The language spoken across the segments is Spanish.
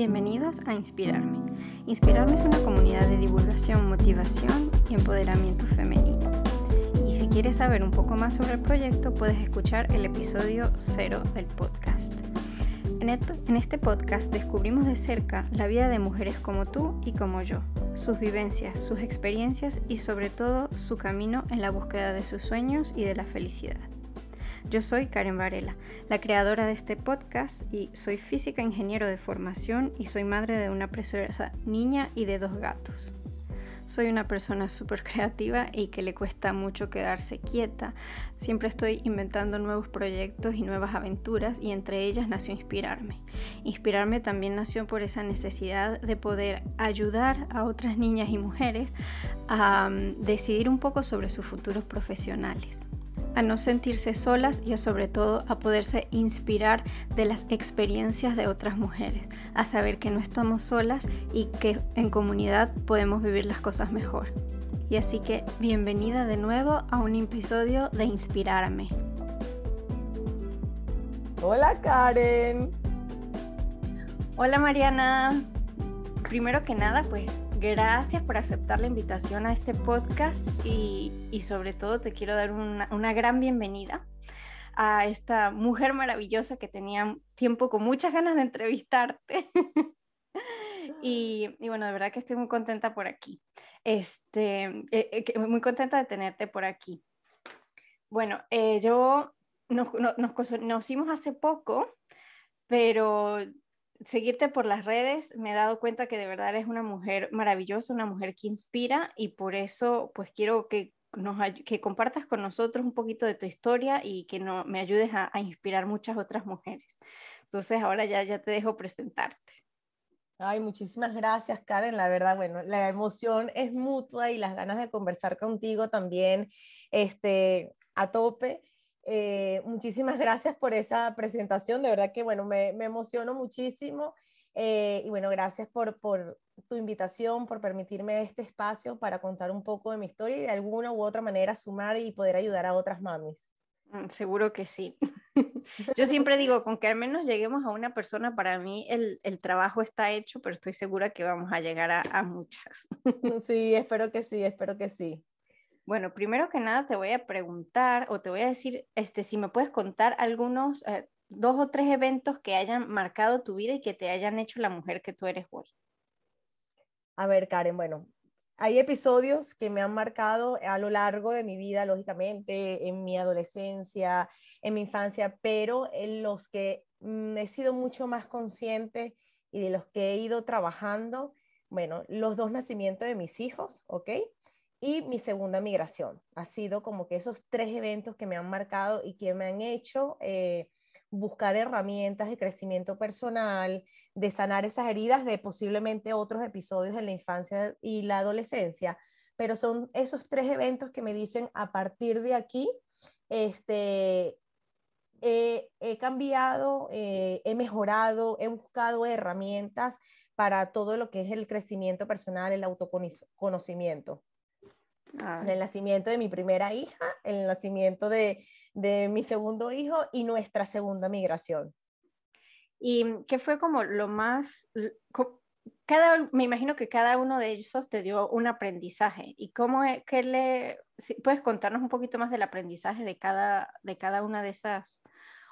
Bienvenidos a Inspirarme. Inspirarme es una comunidad de divulgación, motivación y empoderamiento femenino. Y si quieres saber un poco más sobre el proyecto, puedes escuchar el episodio cero del podcast. En este podcast descubrimos de cerca la vida de mujeres como tú y como yo, sus vivencias, sus experiencias y sobre todo su camino en la búsqueda de sus sueños y de la felicidad. Yo soy Karen Varela, la creadora de este podcast y soy física ingeniero de formación y soy madre de una preciosa niña y de dos gatos. Soy una persona súper creativa y que le cuesta mucho quedarse quieta. Siempre estoy inventando nuevos proyectos y nuevas aventuras y entre ellas nació Inspirarme. Inspirarme también nació por esa necesidad de poder ayudar a otras niñas y mujeres a mm, decidir un poco sobre sus futuros profesionales a no sentirse solas y a sobre todo a poderse inspirar de las experiencias de otras mujeres, a saber que no estamos solas y que en comunidad podemos vivir las cosas mejor. Y así que bienvenida de nuevo a un episodio de Inspirarme. Hola Karen. Hola Mariana. Primero que nada, pues gracias por aceptar la invitación a este podcast y, sobre todo te quiero dar una, gran bienvenida a esta mujer maravillosa que tenía tiempo con muchas ganas de entrevistarte. y, bueno, de verdad que estoy muy contenta por aquí. Este, eh, eh, muy contenta de tenerte por aquí. Bueno, eh, yo nos, nos, nos conocimos hace poco, pero seguirte por las redes, me he dado cuenta que de verdad eres una mujer maravillosa, una mujer que inspira y por eso pues quiero que, nos, que compartas con nosotros un poquito de tu historia y que no, me ayudes a, inspirar muchas otras mujeres. Entonces ahora ya, ya te dejo presentarte. Ay, muchísimas gracias, Karen. La verdad, bueno, la emoción es mutua y las ganas de conversar contigo también, este, a tope. Eh, muchísimas gracias por esa presentación, de verdad que bueno, me, me emociono muchísimo eh, y bueno, gracias por, por tu invitación, por permitirme este espacio para contar un poco de mi historia y de alguna u otra manera sumar y poder ayudar a otras mamis. Mm, seguro que sí. Yo siempre digo, con que al menos lleguemos a una persona, para mí el, el trabajo está hecho, pero estoy segura que vamos a llegar a, a muchas. Sí, espero que sí, espero que sí. Bueno, primero que nada te voy a preguntar o te voy a decir este, si me puedes contar algunos, eh, dos o tres eventos que hayan marcado tu vida y que te hayan hecho la mujer que tú eres hoy. A ver, Karen, bueno, hay episodios que me han marcado a lo largo de mi vida, lógicamente, en mi adolescencia, en mi infancia, pero en los que mm, he sido mucho más consciente y de los que he ido trabajando, bueno, los dos nacimientos de mis hijos, ¿ok? Y mi segunda migración. Ha sido como que esos tres eventos que me han marcado y que me han hecho eh, buscar herramientas de crecimiento personal, de sanar esas heridas de posiblemente otros episodios en la infancia y la adolescencia. Pero son esos tres eventos que me dicen a partir de aquí, este, he cambiado, eh, he mejorado, he buscado herramientas para todo lo que es el crecimiento personal, el autoconocimiento. Ah. el nacimiento de mi primera hija, el nacimiento de, de mi segundo hijo y nuestra segunda migración. ¿Y qué fue como lo más, cada, me imagino que cada uno de ellos te dio un aprendizaje. ¿Y cómo es que le, puedes contarnos un poquito más del aprendizaje de cada, de cada una de esas,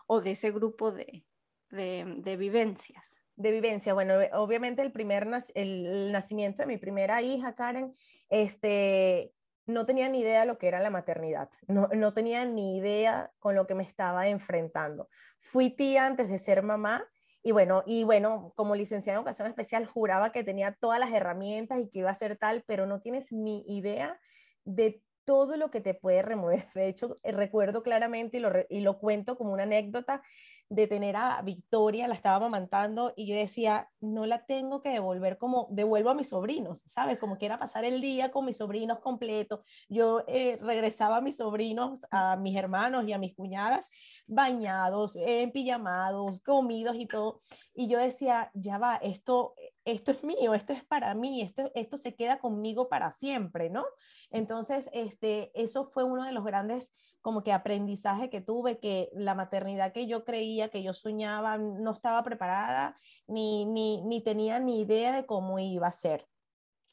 o de ese grupo de, de, de vivencias? De vivencia, bueno, obviamente el primer, el nacimiento de mi primera hija, Karen, este, no tenía ni idea de lo que era la maternidad, no, no tenía ni idea con lo que me estaba enfrentando. Fui tía antes de ser mamá y bueno, y bueno, como licenciada en educación especial juraba que tenía todas las herramientas y que iba a ser tal, pero no tienes ni idea de todo lo que te puede remover. De hecho, recuerdo claramente y lo, y lo cuento como una anécdota de tener a Victoria, la estaba amamantando y yo decía, no la tengo que devolver como devuelvo a mis sobrinos, ¿sabes? Como quiera pasar el día con mis sobrinos completos. Yo eh, regresaba a mis sobrinos, a mis hermanos y a mis cuñadas bañados, en pijamados, comidos y todo. Y yo decía, ya va, esto esto es mío, esto es para mí, esto, esto se queda conmigo para siempre, ¿no? Entonces, este, eso fue uno de los grandes como que aprendizaje que tuve, que la maternidad que yo creía, que yo soñaba, no estaba preparada ni, ni, ni tenía ni idea de cómo iba a ser.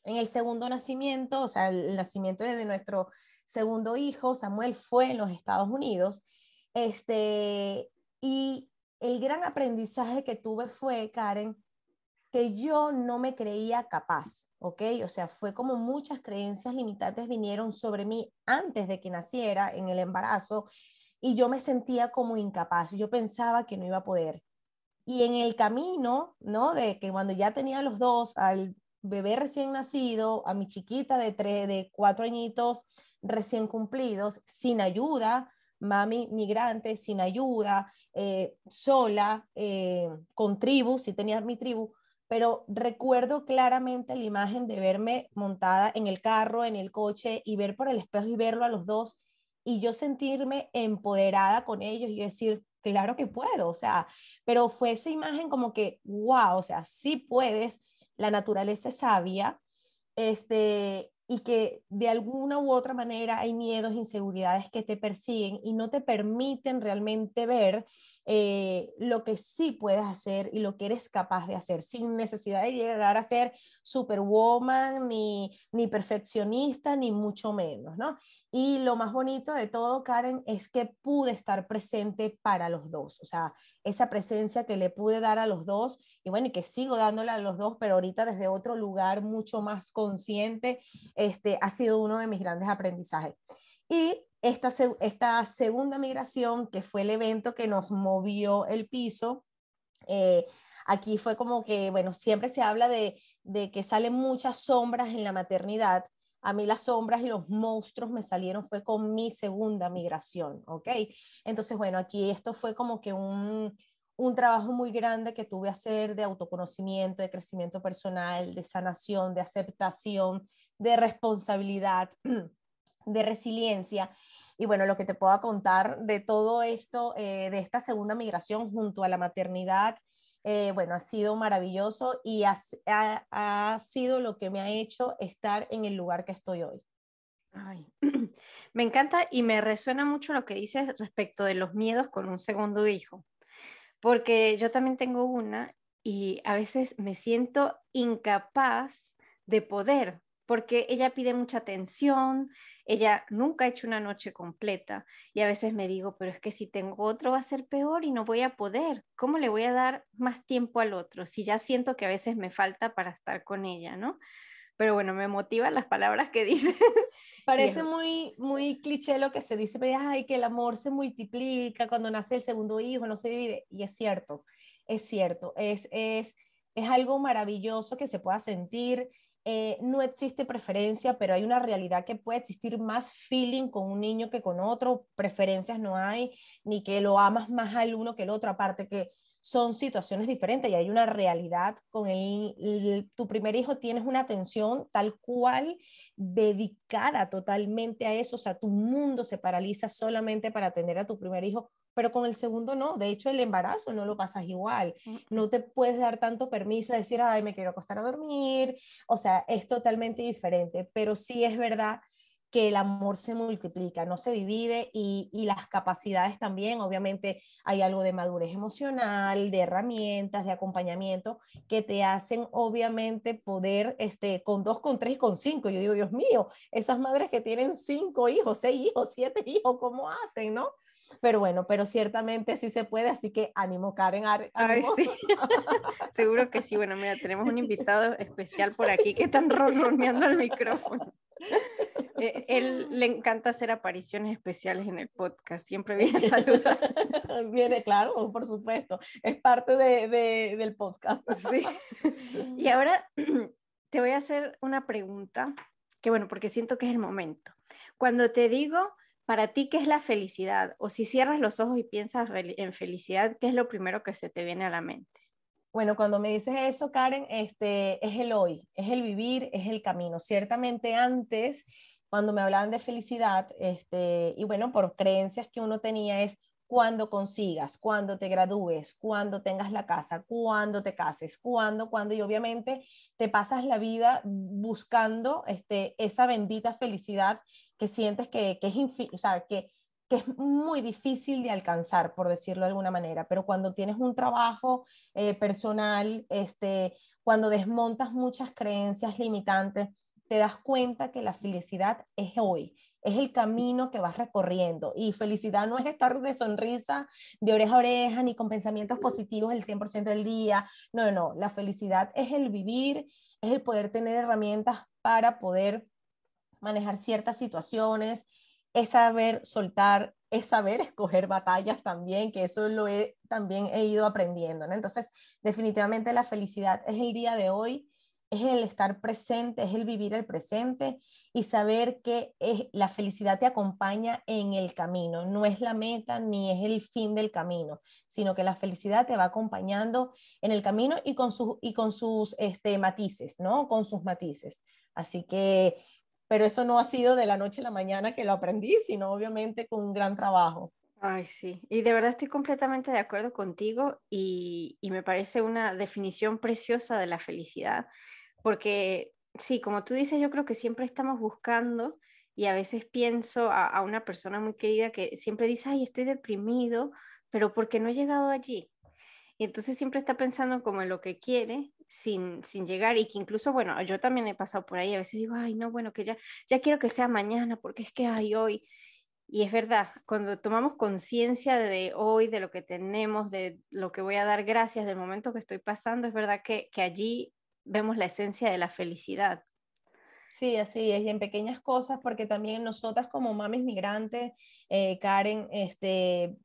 En el segundo nacimiento, o sea, el nacimiento de nuestro segundo hijo, Samuel, fue en los Estados Unidos. Este, y el gran aprendizaje que tuve fue, Karen, que yo no me creía capaz, ¿ok? O sea, fue como muchas creencias limitantes vinieron sobre mí antes de que naciera en el embarazo y yo me sentía como incapaz, yo pensaba que no iba a poder. Y en el camino, ¿no? De que cuando ya tenía los dos, al bebé recién nacido, a mi chiquita de, tres, de cuatro añitos recién cumplidos, sin ayuda, mami migrante, sin ayuda, eh, sola, eh, con tribu, si tenía mi tribu, pero recuerdo claramente la imagen de verme montada en el carro, en el coche y ver por el espejo y verlo a los dos y yo sentirme empoderada con ellos y decir, claro que puedo, o sea, pero fue esa imagen como que, wow, o sea, sí puedes, la naturaleza es sabia, este, y que de alguna u otra manera hay miedos, inseguridades que te persiguen y no te permiten realmente ver eh, lo que sí puedes hacer y lo que eres capaz de hacer sin necesidad de llegar a ser superwoman, ni, ni perfeccionista, ni mucho menos, ¿no? Y lo más bonito de todo, Karen, es que pude estar presente para los dos, o sea, esa presencia que le pude dar a los dos, y bueno, y que sigo dándole a los dos, pero ahorita desde otro lugar mucho más consciente, este, ha sido uno de mis grandes aprendizajes. Y esta, esta segunda migración, que fue el evento que nos movió el piso, eh, aquí fue como que, bueno, siempre se habla de, de que salen muchas sombras en la maternidad. A mí las sombras y los monstruos me salieron fue con mi segunda migración, ¿ok? Entonces, bueno, aquí esto fue como que un, un trabajo muy grande que tuve que hacer de autoconocimiento, de crecimiento personal, de sanación, de aceptación, de responsabilidad, de resiliencia. Y bueno, lo que te puedo contar de todo esto, eh, de esta segunda migración junto a la maternidad, eh, bueno, ha sido maravilloso y ha, ha, sido lo que me ha hecho estar en el lugar que estoy hoy. Me encanta y me resuena mucho lo que dices respecto de los miedos con un segundo hijo, porque yo también tengo una y a veces me siento incapaz de poder, porque ella pide mucha atención, ella nunca ha hecho una noche completa y a veces me digo, pero es que si tengo otro va a ser peor y no voy a poder. ¿Cómo le voy a dar más tiempo al otro si ya siento que a veces me falta para estar con ella, ¿no? Pero bueno, me motivan las palabras que dice. Parece muy, muy cliché lo que se dice, pero ay, que el amor se multiplica cuando nace el segundo hijo, no se divide. Y es cierto, es cierto, es, es, es algo maravilloso que se pueda sentir eh, no existe preferencia, pero hay una realidad que puede existir más feeling con un niño que con otro, preferencias no hay, ni que lo amas más al uno que el otro, aparte que son situaciones diferentes y hay una realidad con el, tu primer hijo, tienes una atención tal cual dedicada totalmente a eso, o sea, tu mundo se paraliza solamente para atender a tu primer hijo, pero con el segundo no, de hecho el embarazo no lo pasas igual, no te puedes dar tanto permiso de decir, ay, me quiero acostar a dormir, o sea, es totalmente diferente, pero sí es verdad que el amor se multiplica, no se divide y, las capacidades también, obviamente hay algo de madurez emocional, de herramientas, de acompañamiento que te hacen obviamente poder, este, con dos, con tres y con cinco, yo digo, Dios mío, esas madres que tienen cinco hijos, seis hijos, siete hijos, ¿cómo hacen, no? Pero bueno, pero ciertamente sí se puede, así que ánimo, Karen. Ánimo. sí. Seguro que sí. Bueno, mira, tenemos un invitado especial por aquí que están ronroneando el micrófono. Eh, él le encanta hacer apariciones especiales en el podcast, siempre viene a saludar. viene, claro, por supuesto, es parte de, de, del podcast. Sí. Y ahora te voy a hacer una pregunta, que bueno, porque siento que es el momento. Cuando te digo, para ti, ¿qué es la felicidad? O si cierras los ojos y piensas en felicidad, ¿qué es lo primero que se te viene a la mente? Bueno, cuando me dices eso, Karen, este, es el hoy, es el vivir, es el camino. Ciertamente antes, cuando me hablaban de felicidad, este, y bueno, por creencias que uno tenía, es cuando consigas, cuando te gradúes, cuando tengas la casa, cuando te cases, cuando, cuando, y obviamente te pasas la vida buscando este, esa bendita felicidad que sientes que, que es, o sea, que, que es muy difícil de alcanzar, por decirlo de alguna manera, pero cuando tienes un trabajo eh, personal, este, cuando desmontas muchas creencias limitantes, te das cuenta que la felicidad es hoy, es el camino que vas recorriendo. Y felicidad no es estar de sonrisa de oreja a oreja ni con pensamientos positivos el 100% del día. No, no, la felicidad es el vivir, es el poder tener herramientas para poder manejar ciertas situaciones, es saber soltar, es saber escoger batallas también, que eso lo he también he ido aprendiendo. Entonces, definitivamente la felicidad es el día de hoy es el estar presente, es el vivir el presente y saber que es, la felicidad te acompaña en el camino, no es la meta ni es el fin del camino, sino que la felicidad te va acompañando en el camino y con, sus y con sus este, matices, ¿no? Con sus matices. Así que, pero eso no ha sido de la noche a la mañana que lo aprendí, sino obviamente con un gran trabajo. Ay, sí, y de verdad estoy completamente de acuerdo contigo y, y me parece una definición preciosa de la felicidad porque sí, como tú dices, yo creo que siempre estamos buscando y a veces pienso a, una persona muy querida que siempre dice, ay, estoy deprimido, pero porque no he llegado allí. Y entonces siempre está pensando como en lo que quiere sin, sin llegar y que incluso, bueno, yo también he pasado por ahí, a veces digo, ay, no, bueno, que ya, ya quiero que sea mañana porque es que hay hoy. Y es verdad, cuando tomamos conciencia de hoy, de lo que tenemos, de lo que voy a dar gracias, del momento que estoy pasando, es verdad que, que allí vemos la esencia de la felicidad. Sí, así es, y en pequeñas cosas, porque también nosotras como mamis migrantes, eh, Karen, este,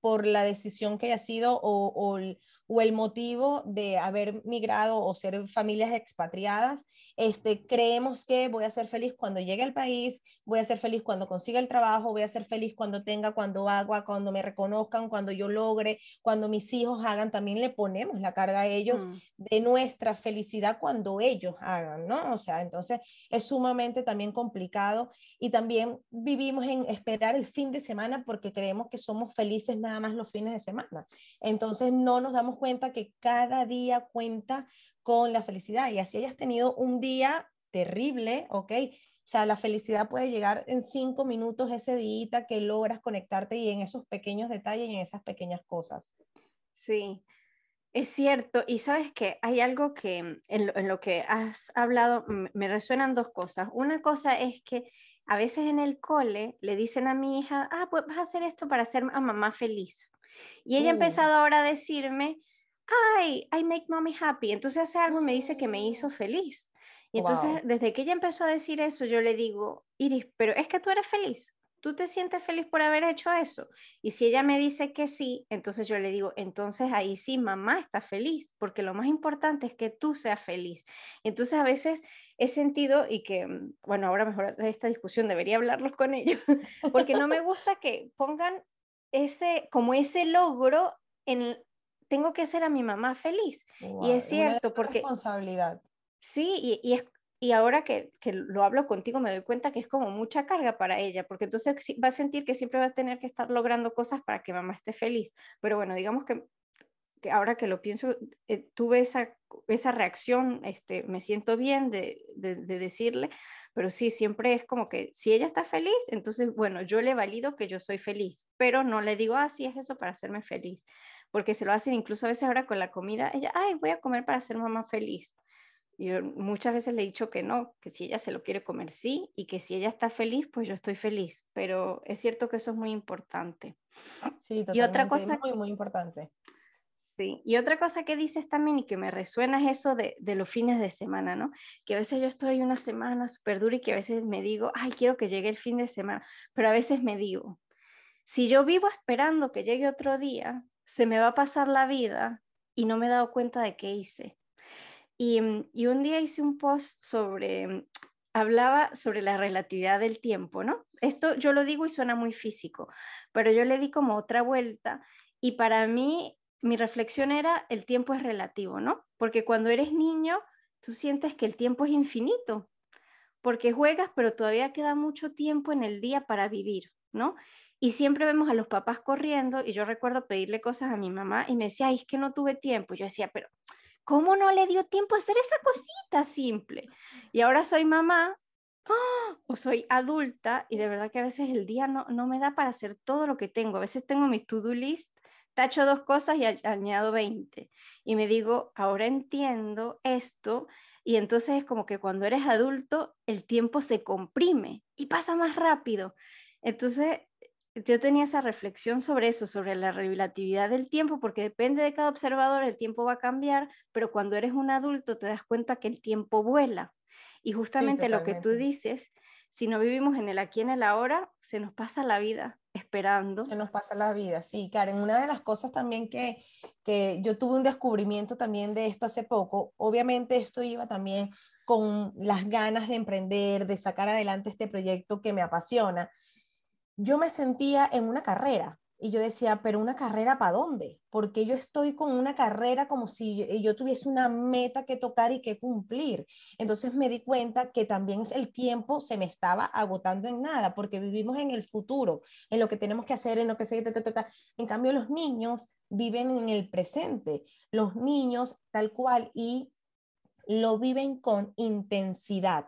por la decisión que haya sido o, o, o el motivo de haber migrado o ser familias expatriadas, este, creemos que voy a ser feliz cuando llegue al país, voy a ser feliz cuando consiga el trabajo, voy a ser feliz cuando tenga, cuando agua, cuando me reconozcan, cuando yo logre, cuando mis hijos hagan, también le ponemos la carga a ellos mm. de nuestra felicidad cuando ellos hagan, ¿no? O sea, entonces es sumamente también complicado y también vivimos en esperar el fin de semana porque creemos que somos felices nada más los fines de semana. Entonces no nos damos cuenta que cada día cuenta con la felicidad y así hayas tenido un día terrible, ¿ok? O sea, la felicidad puede llegar en cinco minutos ese día que logras conectarte y en esos pequeños detalles y en esas pequeñas cosas. Sí, es cierto. Y sabes que hay algo que en lo, que has hablado me resuenan dos cosas. Una cosa es que a veces en el cole le dicen a mi hija, ah, pues vas a hacer esto para hacer a mamá feliz. Y ella ha empezado ahora a decirme, ay, I make mommy happy. Entonces hace algo y me dice que me hizo feliz. Y entonces, desde que ella empezó a decir eso, yo le digo, Iris, pero es que tú eres feliz. ¿Tú te sientes feliz por haber hecho eso? Y si ella me dice que sí, entonces yo le digo, entonces ahí sí, mamá está feliz, porque lo más importante es que tú seas feliz. Entonces a veces he sentido y que, mm, bueno, ahora mejor de esta discusión debería hablarlos con ellos, porque no me gusta que pongan ese, como ese logro en, tengo que hacer a mi mamá feliz. y es cierto, porque... Responsabilidad. Sí, y, y, es, y ahora que, que, lo hablo contigo me doy cuenta que es como mucha carga para ella, porque entonces va a sentir que siempre va a tener que estar logrando cosas para que mamá esté feliz. Pero bueno, digamos que, que ahora que lo pienso, eh, tuve esa, esa reacción, este, me siento bien de, de, de decirle, pero sí, siempre es como que si ella está feliz, entonces, bueno, yo le valido que yo soy feliz, pero no le digo, ah, sí es eso para hacerme feliz porque se lo hacen incluso a veces ahora con la comida, ella, ay, voy a comer para ser mamá feliz. Y yo muchas veces le he dicho que no, que si ella se lo quiere comer, sí, y que si ella está feliz, pues yo estoy feliz. Pero es cierto que eso es muy importante. Sí, totalmente. Y otra cosa, muy, muy importante. Y otra cosa que dices también y que me resuena es eso de, de los fines de semana, ¿no? Que a veces yo estoy una semana súper dura y que a veces me digo, ay, quiero que llegue el fin de semana, pero a veces me digo, si yo vivo esperando que llegue otro día, se me va a pasar la vida y no me he dado cuenta de qué hice. Y, mm, y un día hice un post sobre, mm, hablaba sobre la relatividad del tiempo, ¿no? Esto yo lo digo y suena muy físico, pero yo le di como otra vuelta y para mí mi reflexión era el tiempo es relativo, ¿no? Porque cuando eres niño, tú sientes que el tiempo es infinito, porque juegas, pero todavía queda mucho tiempo en el día para vivir. ¿no? Y siempre vemos a los papás corriendo y yo recuerdo pedirle cosas a mi mamá y me decía, es que no tuve tiempo. Yo decía, pero ¿cómo no le dio tiempo a hacer esa cosita simple? Y ahora soy mamá ¡ah! o soy adulta y de verdad que a veces el día no, no me da para hacer todo lo que tengo. A veces tengo mi to-do list, tacho dos cosas y añado 20. Y me digo, ahora entiendo esto y entonces es como que cuando eres adulto el tiempo se comprime y pasa más rápido. Entonces yo tenía esa reflexión sobre eso, sobre la relatividad del tiempo, porque depende de cada observador, el tiempo va a cambiar, pero cuando eres un adulto te das cuenta que el tiempo vuela. Y justamente lo que tú dices, si no vivimos en el aquí en el ahora, se nos pasa la vida esperando. Se nos pasa la vida, sí, Karen. Una de las cosas también que, que yo tuve un descubrimiento también de esto hace poco, obviamente esto iba también con las ganas de emprender, de sacar adelante este proyecto que me apasiona yo me sentía en una carrera y yo decía, pero una carrera para dónde? Porque yo estoy con una carrera como si yo, tuviese una meta que tocar y que cumplir. Entonces me di cuenta que también el tiempo se me estaba agotando en nada, porque vivimos en el futuro, en lo que tenemos que hacer, en lo que se... En cambio, los niños viven en el presente. Los niños tal cual y lo viven con intensidad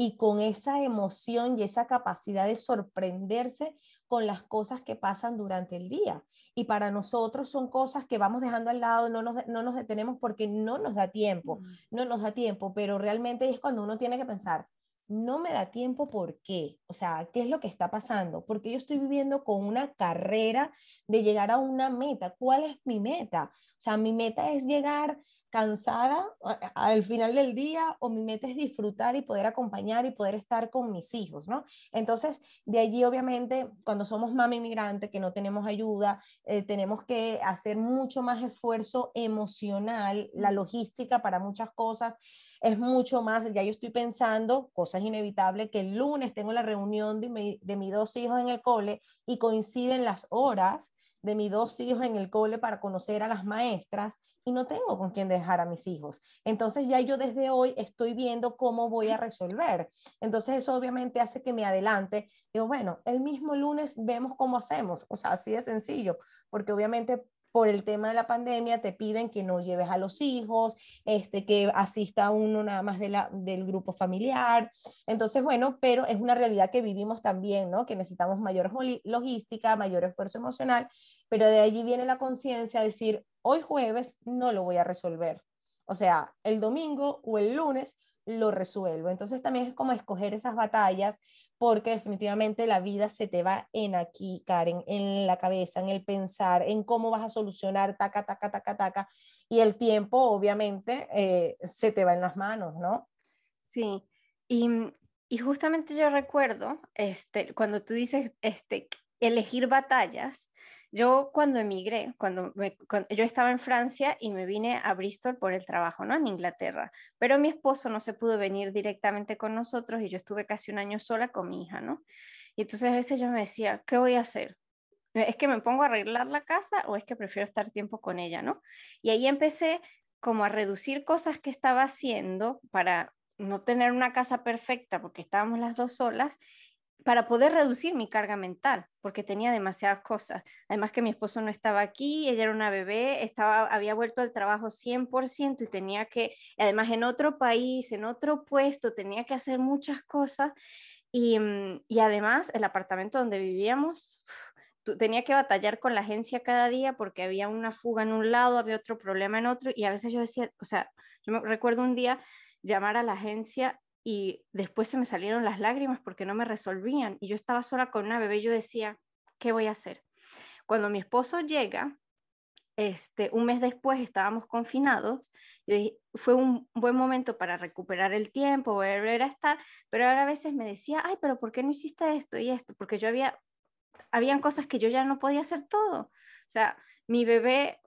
y con esa emoción y esa capacidad de sorprenderse con las cosas que pasan durante el día. Y para nosotros son cosas que vamos dejando al lado, no nos, no nos detenemos porque no nos da tiempo, no nos da tiempo, pero realmente es cuando uno tiene que pensar, no me da tiempo, ¿por qué? O sea, ¿qué es lo que está pasando? Porque yo estoy viviendo con una carrera de llegar a una meta. ¿Cuál es mi meta? O sea, mi meta es llegar cansada al final del día o mi meta es disfrutar y poder acompañar y poder estar con mis hijos, ¿no? Entonces, de allí obviamente, cuando somos mami inmigrante, que no tenemos ayuda, eh, tenemos que hacer mucho más esfuerzo emocional, la logística para muchas cosas es mucho más, ya yo estoy pensando, cosas inevitables, que el lunes tengo la reunión de, de mis dos hijos en el cole y coinciden las horas de mis dos hijos en el cole para conocer a las maestras y no tengo con quién dejar a mis hijos. Entonces ya yo desde hoy estoy viendo cómo voy a resolver. Entonces eso obviamente hace que me adelante. Digo, bueno, el mismo lunes vemos cómo hacemos. O sea, así de sencillo, porque obviamente por el tema de la pandemia te piden que no lleves a los hijos, este, que asista uno nada más de la, del grupo familiar. Entonces, bueno, pero es una realidad que vivimos también, ¿no? Que necesitamos mayor logística, mayor esfuerzo emocional, pero de allí viene la conciencia de decir, hoy jueves no lo voy a resolver. O sea, el domingo o el lunes lo resuelvo. Entonces también es como escoger esas batallas porque definitivamente la vida se te va en aquí, Karen, en la cabeza, en el pensar, en cómo vas a solucionar, taca, taca, taca, taca. Y el tiempo, obviamente, eh, se te va en las manos, ¿no? Sí, y, y, justamente yo recuerdo, este, cuando tú dices, este, elegir batallas, yo cuando emigré, cuando, yo estaba en Francia y me vine a Bristol por el trabajo, ¿no? En Inglaterra, pero mi esposo no se pudo venir directamente con nosotros y yo estuve casi un año sola con mi hija, ¿no? Y entonces a veces yo me decía, ¿qué voy a hacer? ¿Es que me pongo a arreglar la casa o es que prefiero estar tiempo con ella, ¿no? Y ahí empecé como a reducir cosas que estaba haciendo para no tener una casa perfecta porque estábamos las dos solas para poder reducir mi carga mental, porque tenía demasiadas cosas. Además que mi esposo no estaba aquí, ella era una bebé, estaba, había vuelto al trabajo 100% y tenía que, además en otro país, en otro puesto, tenía que hacer muchas cosas. Y, mm, y además el apartamento donde vivíamos, tenía que batallar con la agencia cada día porque había una fuga en un lado, había otro problema en otro, y a veces yo decía, o sea, yo me recuerdo un día llamar a la agencia y después se me salieron las lágrimas porque no me resolvían y yo estaba sola con una bebé yo decía, ¿qué voy a hacer? Cuando mi esposo llega, este, un mes después estábamos confinados, y fue un buen momento para recuperar el tiempo, volver a estar, pero ahora a veces me decía, ay, pero ¿por qué no hiciste esto y esto? Porque yo había, habían cosas que yo ya no podía hacer todo. O sea, mi bebé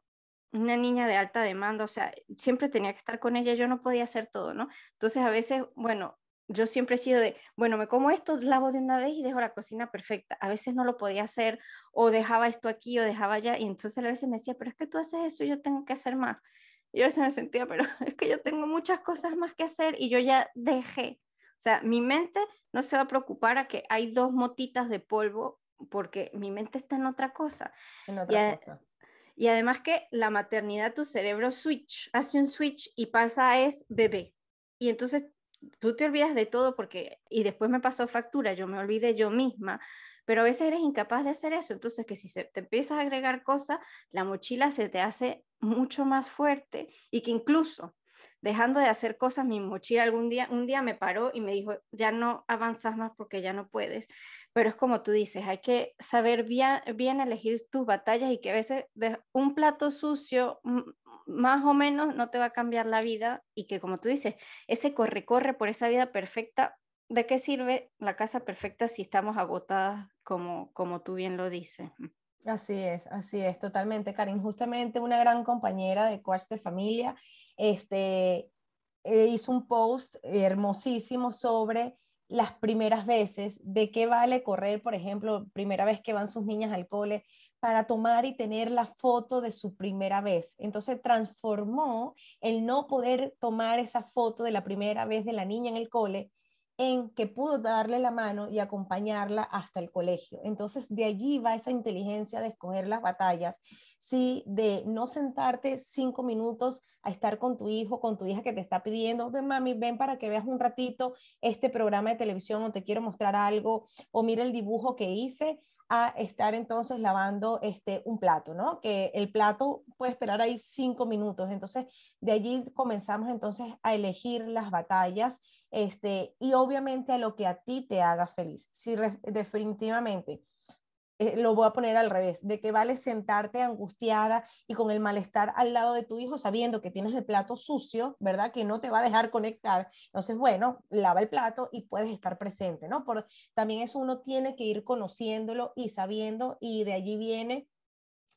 una niña de alta demanda, o sea, siempre tenía que estar con ella, yo no podía hacer todo, ¿no? Entonces a veces, bueno, yo siempre he sido de, bueno, me como esto, lavo de una vez y dejo la cocina perfecta. A veces no lo podía hacer o dejaba esto aquí o dejaba allá y entonces a veces me decía, pero es que tú haces eso y yo tengo que hacer más. Y yo a veces me sentía, pero es que yo tengo muchas cosas más que hacer y yo ya dejé. O sea, mi mente no se va a preocupar a que hay dos motitas de polvo porque mi mente está en otra cosa. En otra cosa. Y además que la maternidad, tu cerebro switch, hace un switch y pasa es bebé. Y entonces tú te olvidas de todo porque, y después me pasó factura, yo me olvidé yo misma, pero a veces eres incapaz de hacer eso, entonces que si se, te empiezas a agregar cosas, la mochila se te hace mucho más fuerte y que incluso dejando de hacer cosas, mi mochila algún día, un día me paró y me dijo, ya no avanzas más porque ya no puedes. Pero es como tú dices, hay que saber bien, elegir tus batallas y que a veces un plato sucio más o menos no te va a cambiar la vida y que como tú dices, ese corre-corre por esa vida perfecta, ¿de qué sirve la casa perfecta si estamos agotadas como, como tú bien lo dices? Así es, así es, totalmente, Karin. Justamente una gran compañera de Coach de Familia este, eh, hizo un post hermosísimo sobre las primeras veces, de qué vale correr, por ejemplo, primera vez que van sus niñas al cole, para tomar y tener la foto de su primera vez. Entonces transformó el no poder tomar esa foto de la primera vez de la niña en el cole en que pudo darle la mano y acompañarla hasta el colegio. Entonces, de allí va esa inteligencia de escoger las batallas, sí, de no sentarte cinco minutos a estar con tu hijo, con tu hija que te está pidiendo, ven mami, ven para que veas un ratito este programa de televisión o te quiero mostrar algo, o mira el dibujo que hice, a estar entonces lavando este, un plato, ¿no? Que el plato puede esperar ahí cinco minutos. Entonces, de allí comenzamos entonces a elegir las batallas este, y obviamente a lo que a ti te haga feliz. Si definitivamente eh, lo voy a poner al revés, de que vale sentarte angustiada y con el malestar al lado de tu hijo sabiendo que tienes el plato sucio, ¿verdad? Que no te va a dejar conectar. Entonces, bueno, lava el plato y puedes estar presente, ¿no? Por, también eso uno tiene que ir conociéndolo y sabiendo y de allí viene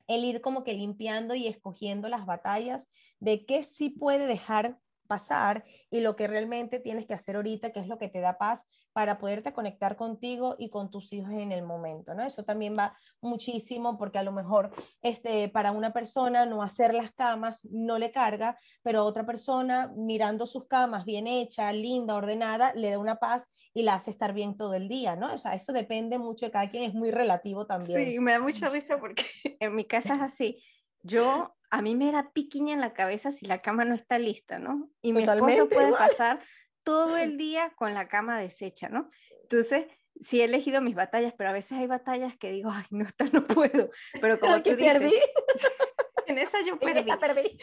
el ir como que limpiando y escogiendo las batallas de qué sí puede dejar pasar y lo que realmente tienes que hacer ahorita, que es lo que te da paz para poderte conectar contigo y con tus hijos en el momento, ¿no? Eso también va muchísimo porque a lo mejor este, para una persona no hacer las camas no le carga, pero otra persona mirando sus camas bien hecha, linda, ordenada, le da una paz y la hace estar bien todo el día, ¿no? O sea, eso depende mucho de cada quien, es muy relativo también. Sí, me da mucha risa porque en mi casa es así. Yo a mí me da piquiña en la cabeza si la cama no está lista, ¿no? Y mi esposo puede pasar todo el día con la cama deshecha, ¿no? Entonces, sí he elegido mis batallas, pero a veces hay batallas que digo, ay, no, está, no puedo. Pero como tú dices, perdí. en esa yo perdí. En perdí.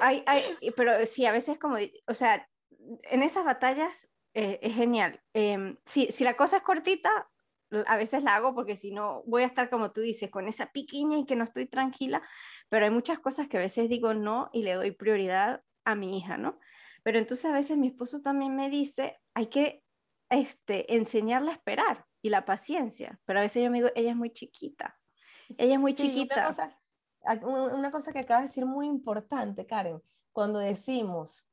Ay, pero sí, a veces como, o sea, en esas batallas eh, es genial. Em, si, si la cosa es cortita, a veces la hago porque si no voy a estar como tú dices, con esa piquiña y que no estoy tranquila, pero hay muchas cosas que a veces digo no y le doy prioridad a mi hija, ¿no? Pero entonces a veces mi esposo también me dice, hay que este, enseñarla a esperar y la paciencia, pero a veces yo me digo, ella es muy chiquita, ella es muy chiquita. Una cosa, una cosa que acabas de decir muy importante, Karen, cuando decimos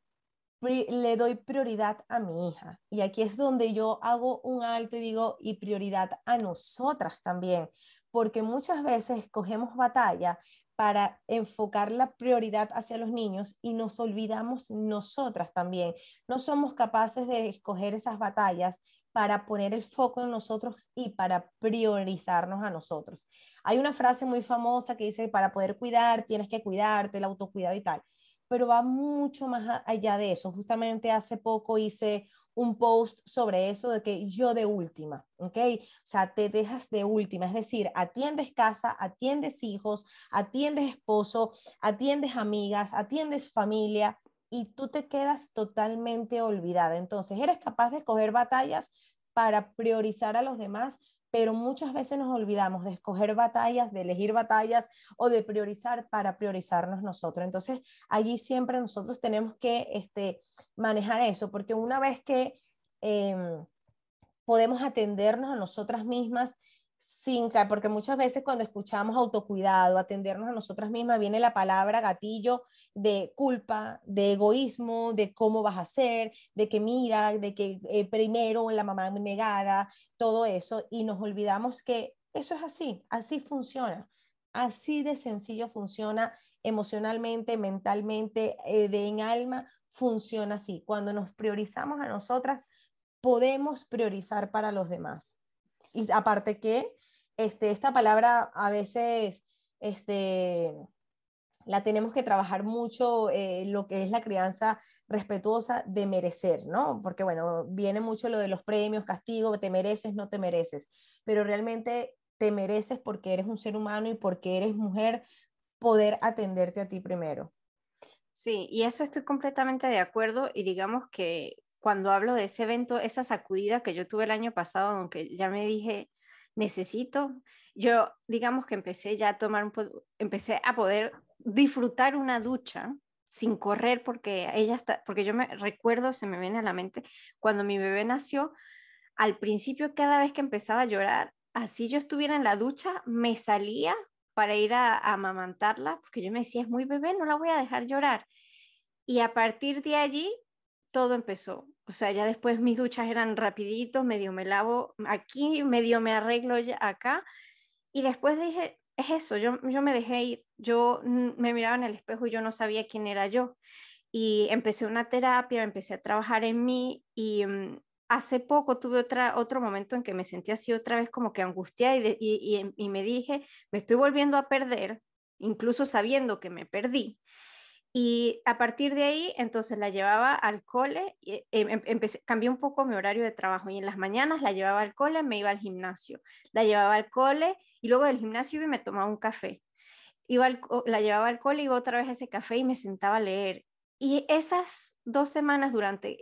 le doy prioridad a mi hija. Y aquí es donde yo hago un alto y digo, y prioridad a nosotras también, porque muchas veces cogemos batalla para enfocar la prioridad hacia los niños y nos olvidamos nosotras también. No somos capaces de escoger esas batallas para poner el foco en nosotros y para priorizarnos a nosotros. Hay una frase muy famosa que dice, para poder cuidar, tienes que cuidarte, el autocuidado y tal pero va mucho más allá de eso. Justamente hace poco hice un post sobre eso de que yo de última, ¿ok? O sea, te dejas de última, es decir, atiendes casa, atiendes hijos, atiendes esposo, atiendes amigas, atiendes familia y tú te quedas totalmente olvidada. Entonces, eres capaz de escoger batallas para priorizar a los demás, pero muchas veces nos olvidamos de escoger batallas, de elegir batallas o de priorizar para priorizarnos nosotros. Entonces, allí siempre nosotros tenemos que este, manejar eso, porque una vez que em, podemos atendernos a nosotras mismas, sin porque muchas veces cuando escuchamos autocuidado, atendernos a nosotras mismas, viene la palabra gatillo de culpa, de egoísmo, de cómo vas a hacer, de que mira, de que eh, primero la mamá negada, todo eso, y nos olvidamos que eso es así, así funciona, así de sencillo funciona emocionalmente, mentalmente, eh, de en alma, funciona así. Cuando nos priorizamos a nosotras, podemos priorizar para los demás. Y aparte que este, esta palabra a veces este, la tenemos que trabajar mucho, eh, lo que es la crianza respetuosa de merecer, ¿no? Porque, bueno, viene mucho lo de los premios, castigo, te mereces, no te mereces, pero realmente te mereces porque eres un ser humano y porque eres mujer, poder atenderte a ti primero. Sí, y eso estoy completamente de acuerdo y digamos que cuando hablo de ese evento, esa sacudida que yo tuve el año pasado, aunque ya me dije, necesito, yo digamos que empecé ya a tomar un empecé a poder disfrutar una ducha sin correr porque ella está, porque yo me recuerdo, se me viene a la mente, cuando mi bebé nació, al principio cada vez que empezaba a llorar, así yo estuviera en la ducha, me salía para ir a, a amamantarla, porque yo me decía, es muy bebé, no la voy a dejar llorar. Y a partir de allí, todo empezó. O sea, ya después mis duchas eran rapiditos, medio me lavo aquí, medio me arreglo acá. Y después dije, es eso, yo, yo me dejé ir, yo me miraba en el espejo y yo no sabía quién era yo. Y empecé una terapia, empecé a trabajar en mí y mm, hace poco tuve otra, otro momento en que me sentí así otra vez como que angustiada y, y, y me dije, me estoy volviendo a perder, incluso sabiendo que me perdí. Y a partir de ahí, entonces la llevaba al cole, y, em, em, empecé, cambié un poco mi horario de trabajo y en las mañanas la llevaba al cole, me iba al gimnasio, la llevaba al cole y luego del gimnasio iba y me tomaba un café. Iba la llevaba al cole, iba otra vez a ese café y me sentaba a leer. Y esas dos semanas durante,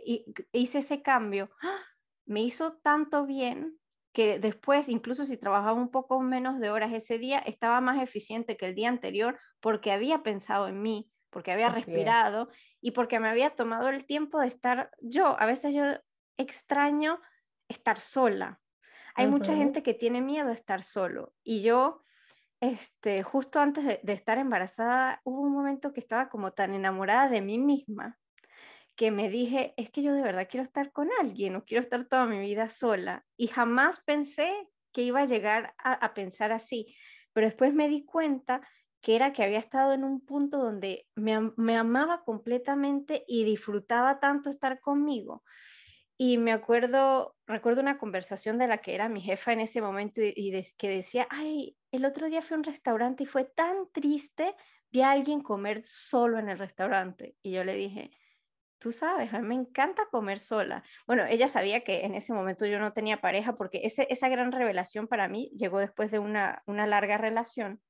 hice ese cambio, ¡ah! me hizo tanto bien que después, incluso si trabajaba un poco menos de horas ese día, estaba más eficiente que el día anterior porque había pensado en mí, porque había respirado y porque me había tomado el tiempo de estar yo. A veces yo extraño estar sola. Hay mucha gente que tiene miedo de estar solo y yo, este, justo antes de, estar embarazada, hubo un momento que estaba como tan enamorada de mí misma que me dije, es que yo de verdad quiero estar con alguien, no quiero estar toda mi vida sola. Y jamás pensé que iba a llegar a pensar así, pero después me di cuenta que era que había estado en un punto donde me, amaba completamente y disfrutaba tanto estar conmigo. Y me acuerdo, recuerdo una conversación de la que era mi jefa en ese momento y, que decía, ay, el otro día fui a un restaurante y fue tan triste, vi a alguien comer solo en el restaurante. Y yo le dije, tú sabes, a mí me encanta comer sola. Bueno, ella sabía que en ese momento yo no tenía pareja porque ese, esa gran revelación para mí llegó después de una, una larga relación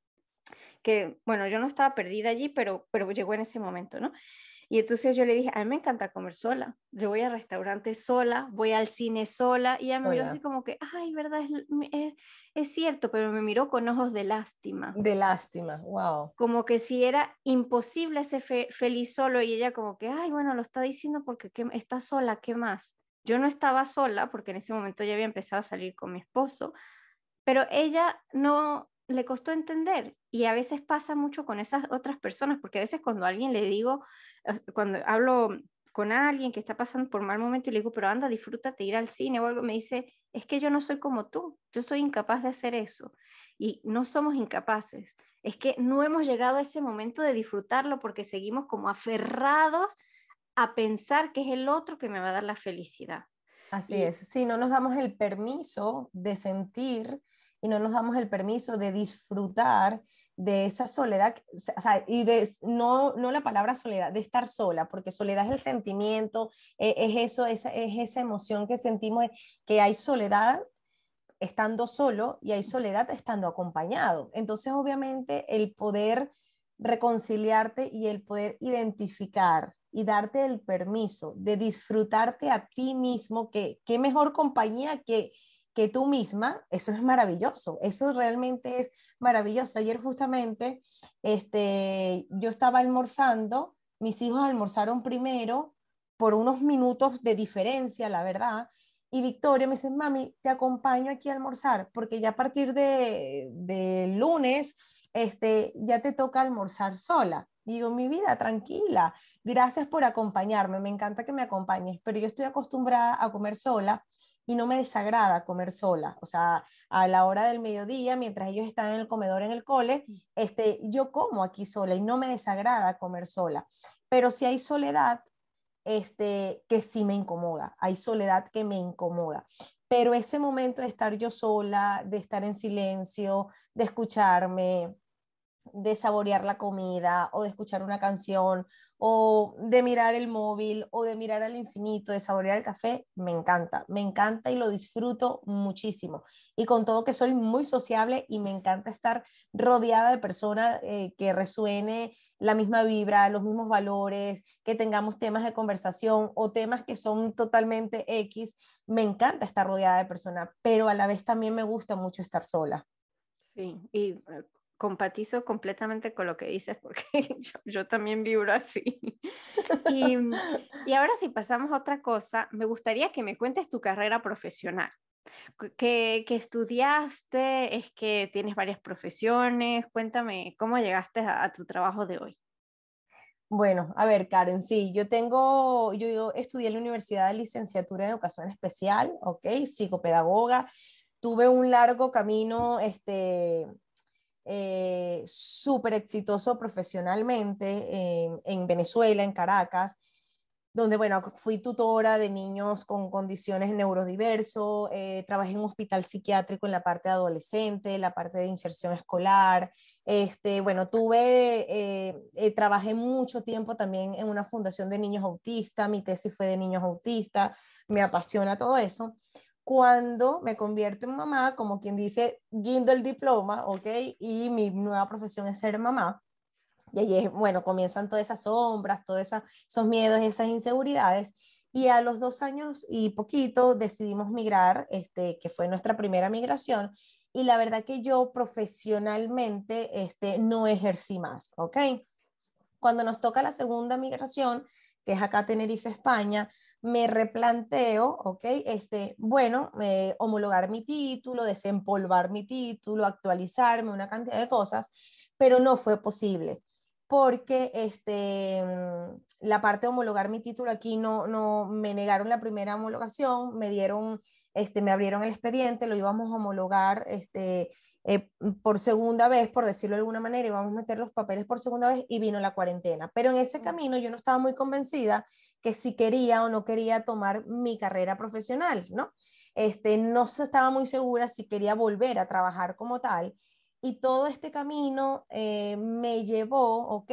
que, bueno, yo no estaba perdida allí, pero, pero llegó en ese momento, ¿no? Y entonces yo le dije, a mí me encanta comer sola, yo voy a restaurantes sola, voy al cine sola, y ella me miró así como que, ay, verdad, es, es, cierto, pero me miró con ojos de lástima. De lástima, wow. Como que si era imposible ser feliz solo, y ella como que, ay, bueno, lo está diciendo porque está sola, ¿qué más? Yo no estaba sola porque en ese momento ya había empezado a salir con mi esposo, pero ella no, le costó entender y a veces pasa mucho con esas otras personas, porque a veces cuando a alguien le digo, cuando hablo con alguien que está pasando por mal momento y le digo, pero anda, disfrútate ir al cine o algo, me dice, es que yo no soy como tú, yo soy incapaz de hacer eso. Y no somos incapaces, es que no hemos llegado a ese momento de disfrutarlo porque seguimos como aferrados a pensar que es el otro que me va a dar la felicidad. Así es, si no nos damos el permiso de sentir y no nos damos el permiso de disfrutar de esa soledad, o sea, y de, no, no la palabra soledad, de estar sola, porque soledad es el sentimiento, e, es, eso, es, es esa emoción que sentimos, que hay soledad estando solo y hay soledad estando acompañado. Entonces, obviamente, el poder reconciliarte y el poder identificar y darte el permiso de disfrutarte a ti mismo, que qué mejor compañía que que tú misma, eso es maravilloso, eso realmente es maravilloso. Ayer justamente este, yo estaba almorzando, mis hijos almorzaron primero por unos minutos de diferencia, la verdad, y Victoria me dice, mami, te acompaño aquí a almorzar, porque ya a partir de, de lunes este, ya te toca almorzar sola. Digo, mi vida, tranquila, gracias por acompañarme, me encanta que me acompañes, pero yo estoy acostumbrada a comer sola y no me desagrada comer sola. O sea, a la hora del mediodía, mientras ellos están en el comedor en el cole, este, yo como aquí sola y no me desagrada comer sola. Pero si hay soledad, este, que sí me incomoda, hay soledad que me incomoda. pero ese momento de estar yo sola, de estar en silencio, de escucharme, de saborear la comida o de escuchar una canción o de mirar el móvil o de mirar al infinito, de saborear el café, me encanta, me encanta y lo disfruto muchísimo. Y con todo que soy muy sociable y me encanta estar rodeada de personas eh, que resuene la misma vibra, los mismos valores, que tengamos temas de conversación o temas que son totalmente X, me encanta estar rodeada de personas, pero a la vez también me gusta mucho estar sola. Sí, y eh, compatizo completamente con lo que dices porque yo, también vibro así. Y, y, ahora si pasamos a otra cosa, me gustaría que me cuentes tu carrera profesional. ¿Qué, estudiaste? ¿Es que tienes varias profesiones? Cuéntame cómo llegaste a, tu trabajo de hoy. Bueno, a ver, Karen, sí, yo tengo, yo, yo, estudié en la Universidad de Licenciatura en Educación Especial, ok, psicopedagoga. Tuve un largo camino este, eh, súper exitoso profesionalmente en, Venezuela, en Caracas, donde, bueno, fui tutora de niños con condiciones neurodiversos, eh, trabajé en un hospital psiquiátrico en la parte de adolescente, la parte de inserción escolar, este, bueno, tuve, eh, eh, trabajé mucho tiempo también en una fundación de niños autistas, mi tesis fue de niños autistas, me apasiona todo eso cuando me convierto en mamá, como quien dice, guindo el diploma, ¿ok? Y mi nueva profesión es ser mamá. Y ahí, bueno, comienzan todas esas sombras, todos esos miedos, esas inseguridades. Y a los dos años y poquito decidimos migrar, este, que fue nuestra primera migración. Y la verdad que yo profesionalmente este, no ejercí más, ¿ok? Cuando nos toca la segunda migración, que es acá Tenerife, España, me replanteo, ¿ok? Este, bueno, eh, homologar mi título, desempolvar mi título, actualizarme, una cantidad de cosas, pero no fue posible porque este, mm, la parte de homologar mi título aquí no, no me negaron la primera homologación, me dieron, este, me abrieron el expediente, lo íbamos a homologar este, eh, por segunda vez, por decirlo de alguna manera, y vamos a meter los papeles por segunda vez y vino la cuarentena. Pero en ese camino yo no estaba muy convencida que si quería o no quería tomar mi carrera profesional, ¿no? Este, no estaba muy segura si quería volver a trabajar como tal. Y todo este camino eh, me llevó, ¿ok?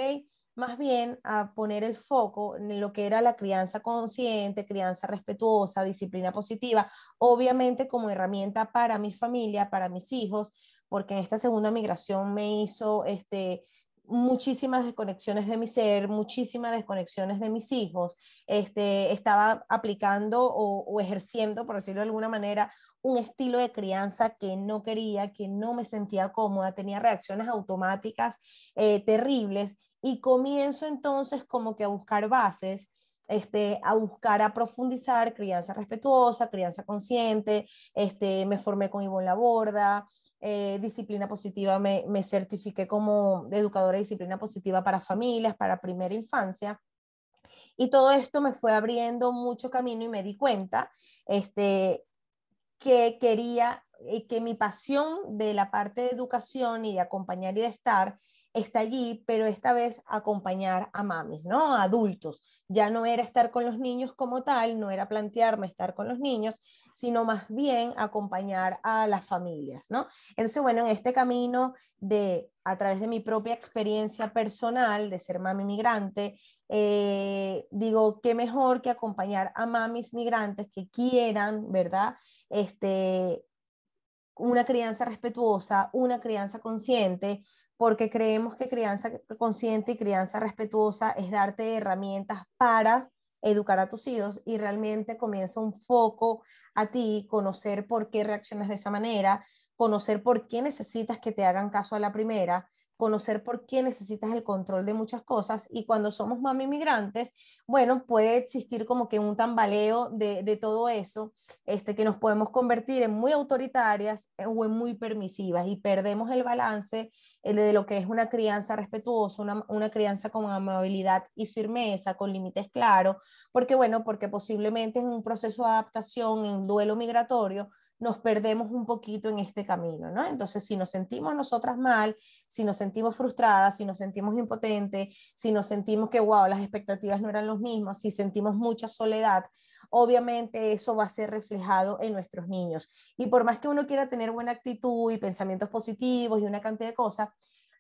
Más bien a poner el foco en lo que era la crianza consciente, crianza respetuosa, disciplina positiva, obviamente como herramienta para mi familia, para mis hijos, porque en esta segunda migración me hizo este, muchísimas desconexiones de mi ser, muchísimas desconexiones de mis hijos. Este, estaba aplicando o, ejerciendo, por decirlo de alguna manera, un estilo de crianza que no quería, que no me sentía cómoda, tenía reacciones automáticas eh, terribles y comienzo entonces como que a buscar bases. Este, a buscar, a profundizar crianza respetuosa, crianza consciente, este, me formé con Ivonne Laborda, eh, disciplina positiva, me, me certifiqué como educadora de disciplina positiva para familias, para primera infancia. Y todo esto me fue abriendo mucho camino y me di cuenta este, que quería, eh, que mi pasión de la parte de educación y de acompañar y de estar está allí, pero esta vez acompañar a mamis, ¿no? A adultos. Ya no era estar con los niños como tal, no era plantearme estar con los niños, sino más bien acompañar a las familias, ¿no? Entonces, bueno, en este camino de, a través de mi propia experiencia personal de ser mami migrante, eh, digo, qué mejor que acompañar a mamis migrantes que quieran, ¿verdad? Este, una crianza respetuosa, una crianza consciente, porque creemos que crianza consciente y crianza respetuosa es darte herramientas para educar a tus hijos y realmente comienza un foco a ti, conocer por qué reaccionas de esa manera, conocer por qué necesitas que te hagan caso a la primera, conocer por qué necesitas el control de muchas cosas y cuando somos mami migrantes, bueno, puede existir como que un tambaleo de, de todo eso, este, que nos podemos convertir en muy autoritarias eh, o en muy permisivas y perdemos el balance de lo que es una crianza respetuosa, una, una crianza con amabilidad y firmeza, con límites claros, porque bueno, porque posiblemente en un proceso de adaptación, en duelo migratorio, nos perdemos un poquito en este camino, ¿no? Entonces, si nos sentimos nosotras mal, si nos sentimos frustradas, si nos sentimos impotentes, si nos sentimos que, wow, las expectativas no eran los mismos, si sentimos mucha soledad, obviamente eso va a ser reflejado en nuestros niños. Y por más que uno quiera tener buena actitud y pensamientos positivos y una cantidad de cosas,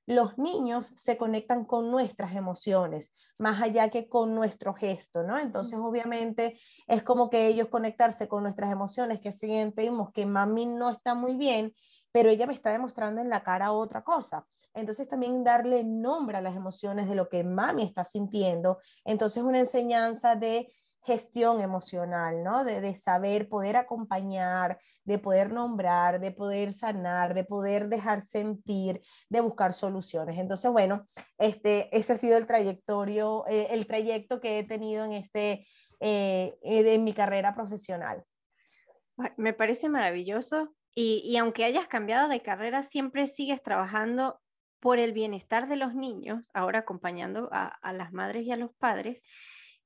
los niños se conectan con nuestras emociones, más allá que con nuestro gesto, ¿no? Entonces, obviamente, es como que ellos conectarse con nuestras emociones, que sentimos que mami no está muy bien, pero ella me está demostrando en la cara otra cosa. Entonces, también darle nombre a las emociones de lo que mami está sintiendo. Entonces, una enseñanza de gestión emocional, ¿no? De, saber poder acompañar, de poder nombrar, de poder sanar, de poder dejar sentir, de buscar soluciones. Entonces, bueno, este, ese ha sido el trayectorio, eh, el trayecto que he tenido en, este, eh, en mi carrera profesional. Me parece maravilloso y, aunque hayas cambiado de carrera, siempre sigues trabajando por el bienestar de los niños, ahora acompañando a, a las madres y a los padres.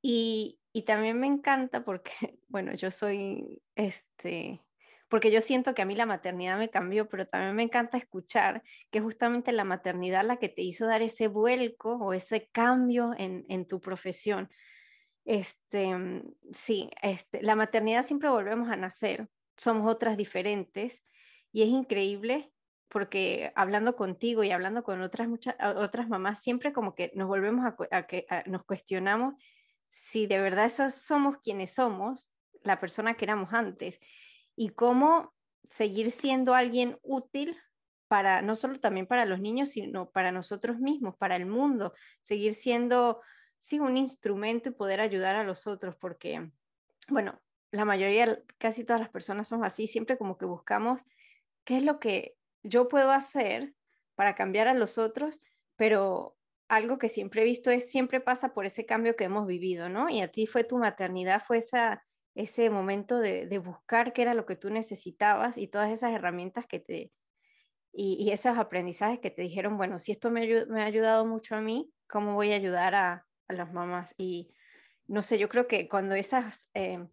Y, y también me encanta porque, bueno, yo soy, este, porque yo siento que a mí la maternidad me cambió, pero también me encanta escuchar que justamente la maternidad la que te hizo dar ese vuelco o ese cambio en, en tu profesión. Este, sí, este, la maternidad siempre volvemos a nacer, somos otras diferentes y es increíble porque hablando contigo y hablando con otras muchas otras mamás siempre como que nos volvemos a que nos cuestionamos si de verdad esos somos quienes somos, la persona que éramos antes, y cómo seguir siendo alguien útil para, no solo también para los niños, sino para nosotros mismos, para el mundo, seguir siendo, sí, un instrumento y poder ayudar a los otros, porque, bueno, la mayoría, casi todas las personas somos así, siempre como que buscamos qué es lo que yo puedo hacer para cambiar a los otros, pero algo que siempre he visto es siempre pasa por ese cambio que hemos vivido, ¿no? Y a ti fue tu maternidad, fue esa, ese momento de, buscar qué era lo que tú necesitabas y todas esas herramientas que te, y, esos aprendizajes que te dijeron, bueno, si esto me, me, ha ayudado mucho a mí, ¿cómo voy a ayudar a, las mamás? Y no sé, yo creo que cuando esas, eh,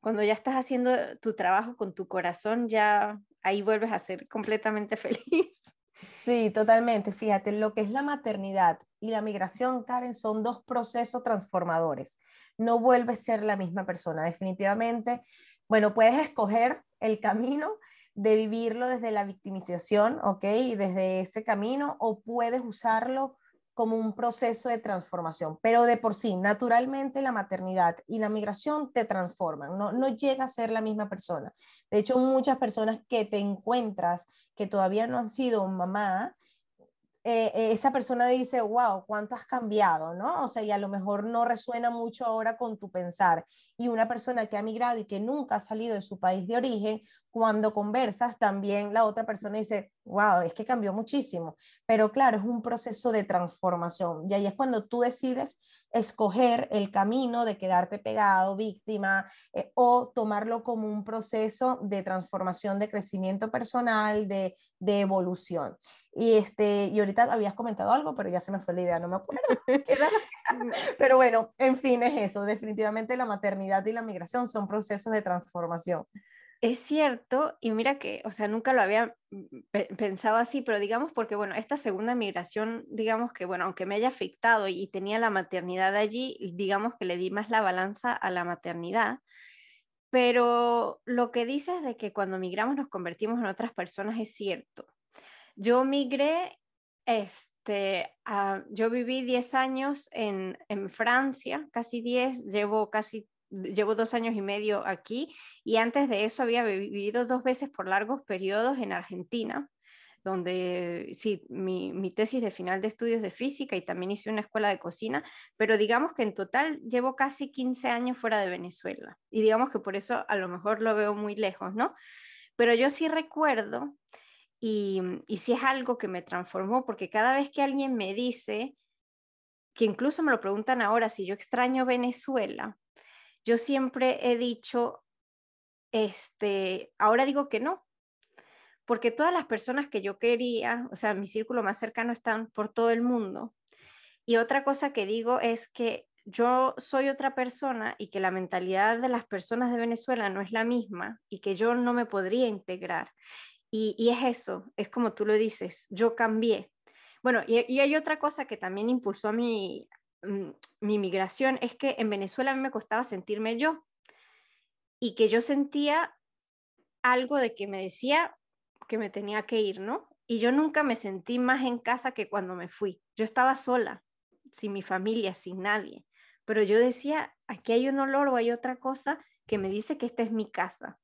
cuando ya estás haciendo tu trabajo con tu corazón, ya ahí vuelves a ser completamente feliz. Sí, totalmente. Fíjate, lo que es la maternidad y la migración, Karen, son dos procesos transformadores. No vuelves a ser la misma persona. Definitivamente, bueno, puedes escoger el camino de vivirlo desde la victimización, ¿ok? Y desde ese camino, o puedes usarlo como un proceso de transformación, pero de por sí, naturalmente la maternidad y la migración te transforman, no, llega a ser la misma persona. De hecho, muchas personas que te encuentras que todavía no han sido mamá, eh, eh, esa persona dice, wow, cuánto has cambiado, ¿no? O sea, y a lo mejor no resuena mucho ahora con tu pensar. Y una persona que ha migrado y que nunca ha salido de su país de origen, cuando conversas, también la otra persona dice, wow, es que cambió muchísimo. Pero claro, es un proceso de transformación. Y ahí es cuando tú decides escoger el camino de quedarte pegado, víctima, eh, o tomarlo como un proceso de transformación, de crecimiento personal, de, de, evolución. Y, este, y ahorita habías comentado algo, pero ya se me fue la idea, no me acuerdo. pero bueno, en fin, es eso. Definitivamente la maternidad y la migración son procesos de transformación. Es cierto, y mira que, o sea, nunca lo había mm, pensado así, pero digamos porque, bueno, esta segunda migración, digamos que, bueno, aunque me haya afectado y tenía la maternidad allí, digamos que le di más la balanza a la maternidad, pero lo que dices de que cuando migramos nos convertimos en otras personas es cierto. Yo migré, este, yo viví 10 años en, en Francia, casi 10, llevo casi llevo dos años y medio aquí y antes de eso había vivido dos veces por largos periodos en Argentina, donde sí, mi, mi, tesis de final de estudios de física y también hice una escuela de cocina, pero digamos que en total llevo casi 15 años fuera de Venezuela y digamos que por eso a lo mejor lo veo muy lejos, ¿no? Pero yo sí recuerdo y, y sí es algo que me transformó porque cada vez que alguien me dice, que incluso me lo preguntan ahora si yo extraño Venezuela, yo siempre he dicho, este, ahora digo que no, porque todas las personas que yo quería, o sea, mi círculo más cercano están por todo el mundo. Y otra cosa que digo es que yo soy otra persona y que la mentalidad de las personas de Venezuela no es la misma y que yo no me podría integrar. Y, y es eso, es como tú lo dices, yo cambié. Bueno, y, hay otra cosa que también impulsó mi, mm, mi migración, es que en Venezuela a mí me costaba sentirme yo y que yo sentía algo de que me decía que me tenía que ir, ¿no? Y yo nunca me sentí más en casa que cuando me fui. Yo estaba sola, sin mi familia, sin nadie. Pero yo decía, aquí hay un olor o hay otra cosa que me dice que esta es mi casa.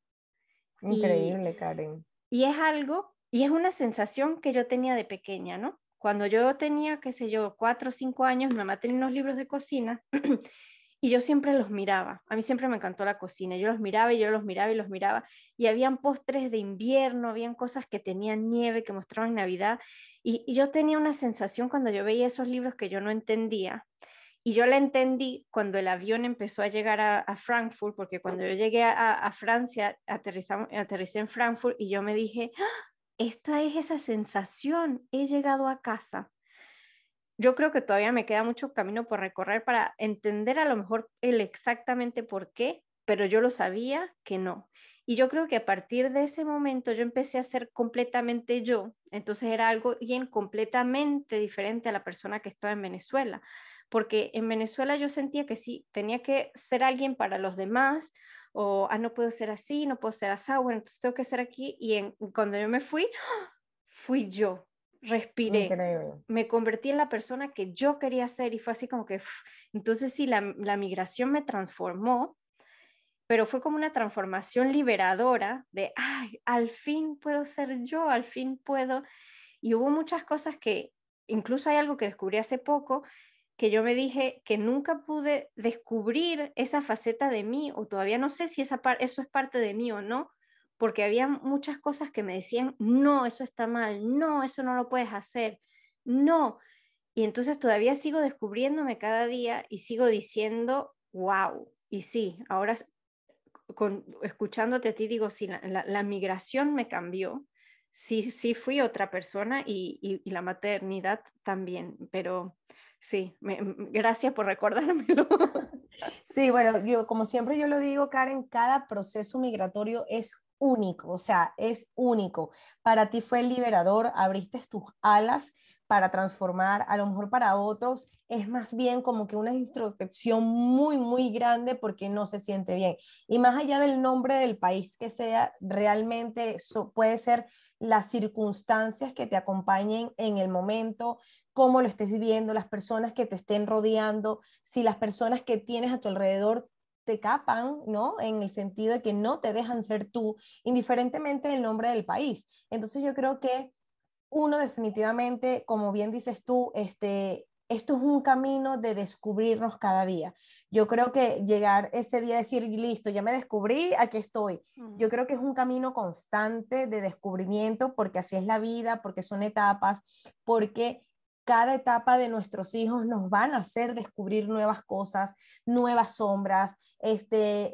Increíble, Karen. Y es algo, y es una sensación que yo tenía de pequeña, ¿no? Cuando yo tenía, qué sé yo, cuatro o cinco años, mi mamá tenía unos libros de cocina y yo siempre los miraba. A mí siempre me encantó la cocina. Yo los miraba y yo los miraba y los miraba. Y habían postres de invierno, habían cosas que tenían nieve, que mostraban Navidad. Y, yo tenía una sensación cuando yo veía esos libros que yo no entendía. Y yo la entendí cuando el avión empezó a llegar a, Frankfurt, porque cuando yo llegué a, Francia, aterricé en Frankfurt y yo me dije, ¡Ah! Esta es esa sensación, he llegado a casa. Yo creo que todavía me queda mucho camino por recorrer para entender a lo mejor el exactamente por qué, pero yo lo sabía que no. Y yo creo que a partir de ese momento yo empecé a ser completamente yo. Entonces era algo bien completamente diferente a la persona que estaba en Venezuela. Porque en Venezuela yo sentía que sí, tenía que ser alguien para los demás o ah, no puedo ser así, no puedo ser así, bueno, entonces tengo que ser aquí. Y en, cuando yo me fui, fui yo, respiré, me convertí en la persona que yo quería ser y fue así como que, entonces sí, la, la migración me transformó, pero fue como una transformación liberadora de, ay, al fin puedo ser yo, al fin puedo. Y hubo muchas cosas que, incluso hay algo que descubrí hace poco, que yo me dije que nunca pude descubrir esa faceta de mí, o todavía no sé si esa eso es parte de mí o no, porque había muchas cosas que me decían, no, eso está mal, no, eso no lo puedes hacer, no. Y entonces todavía sigo descubriéndome cada día y sigo diciendo, wow. Y sí, ahora escuchándote a ti digo, sí, la, migración me cambió, sí, sí fui otra persona y, y la maternidad también, pero Sí, gracias por recordármelo. Sí, bueno, yo, como siempre yo lo digo, Karen, cada proceso migratorio es único, o sea, es único. Para ti fue liberador, abriste tus alas para transformar, a lo mejor para otros es más bien como que una introspección muy, muy grande porque no se siente bien. Y más allá del nombre del país que sea, realmente puede ser las circunstancias que te acompañen en el momento, cómo lo estés viviendo, las personas que te estén rodeando, si las personas que tienes a tu alrededor te capan, ¿no? En el sentido de que no te dejan ser tú, indiferentemente del nombre del país. Entonces yo creo que uno definitivamente, como bien dices tú, este, esto es un camino de descubrirnos cada día. Yo creo que llegar ese día a decir, listo, ya me descubrí, aquí estoy. Yo creo que es un camino constante de descubrimiento porque así es la vida, porque son etapas, porque cada etapa de nuestros hijos nos van a hacer descubrir nuevas cosas, nuevas sombras, este,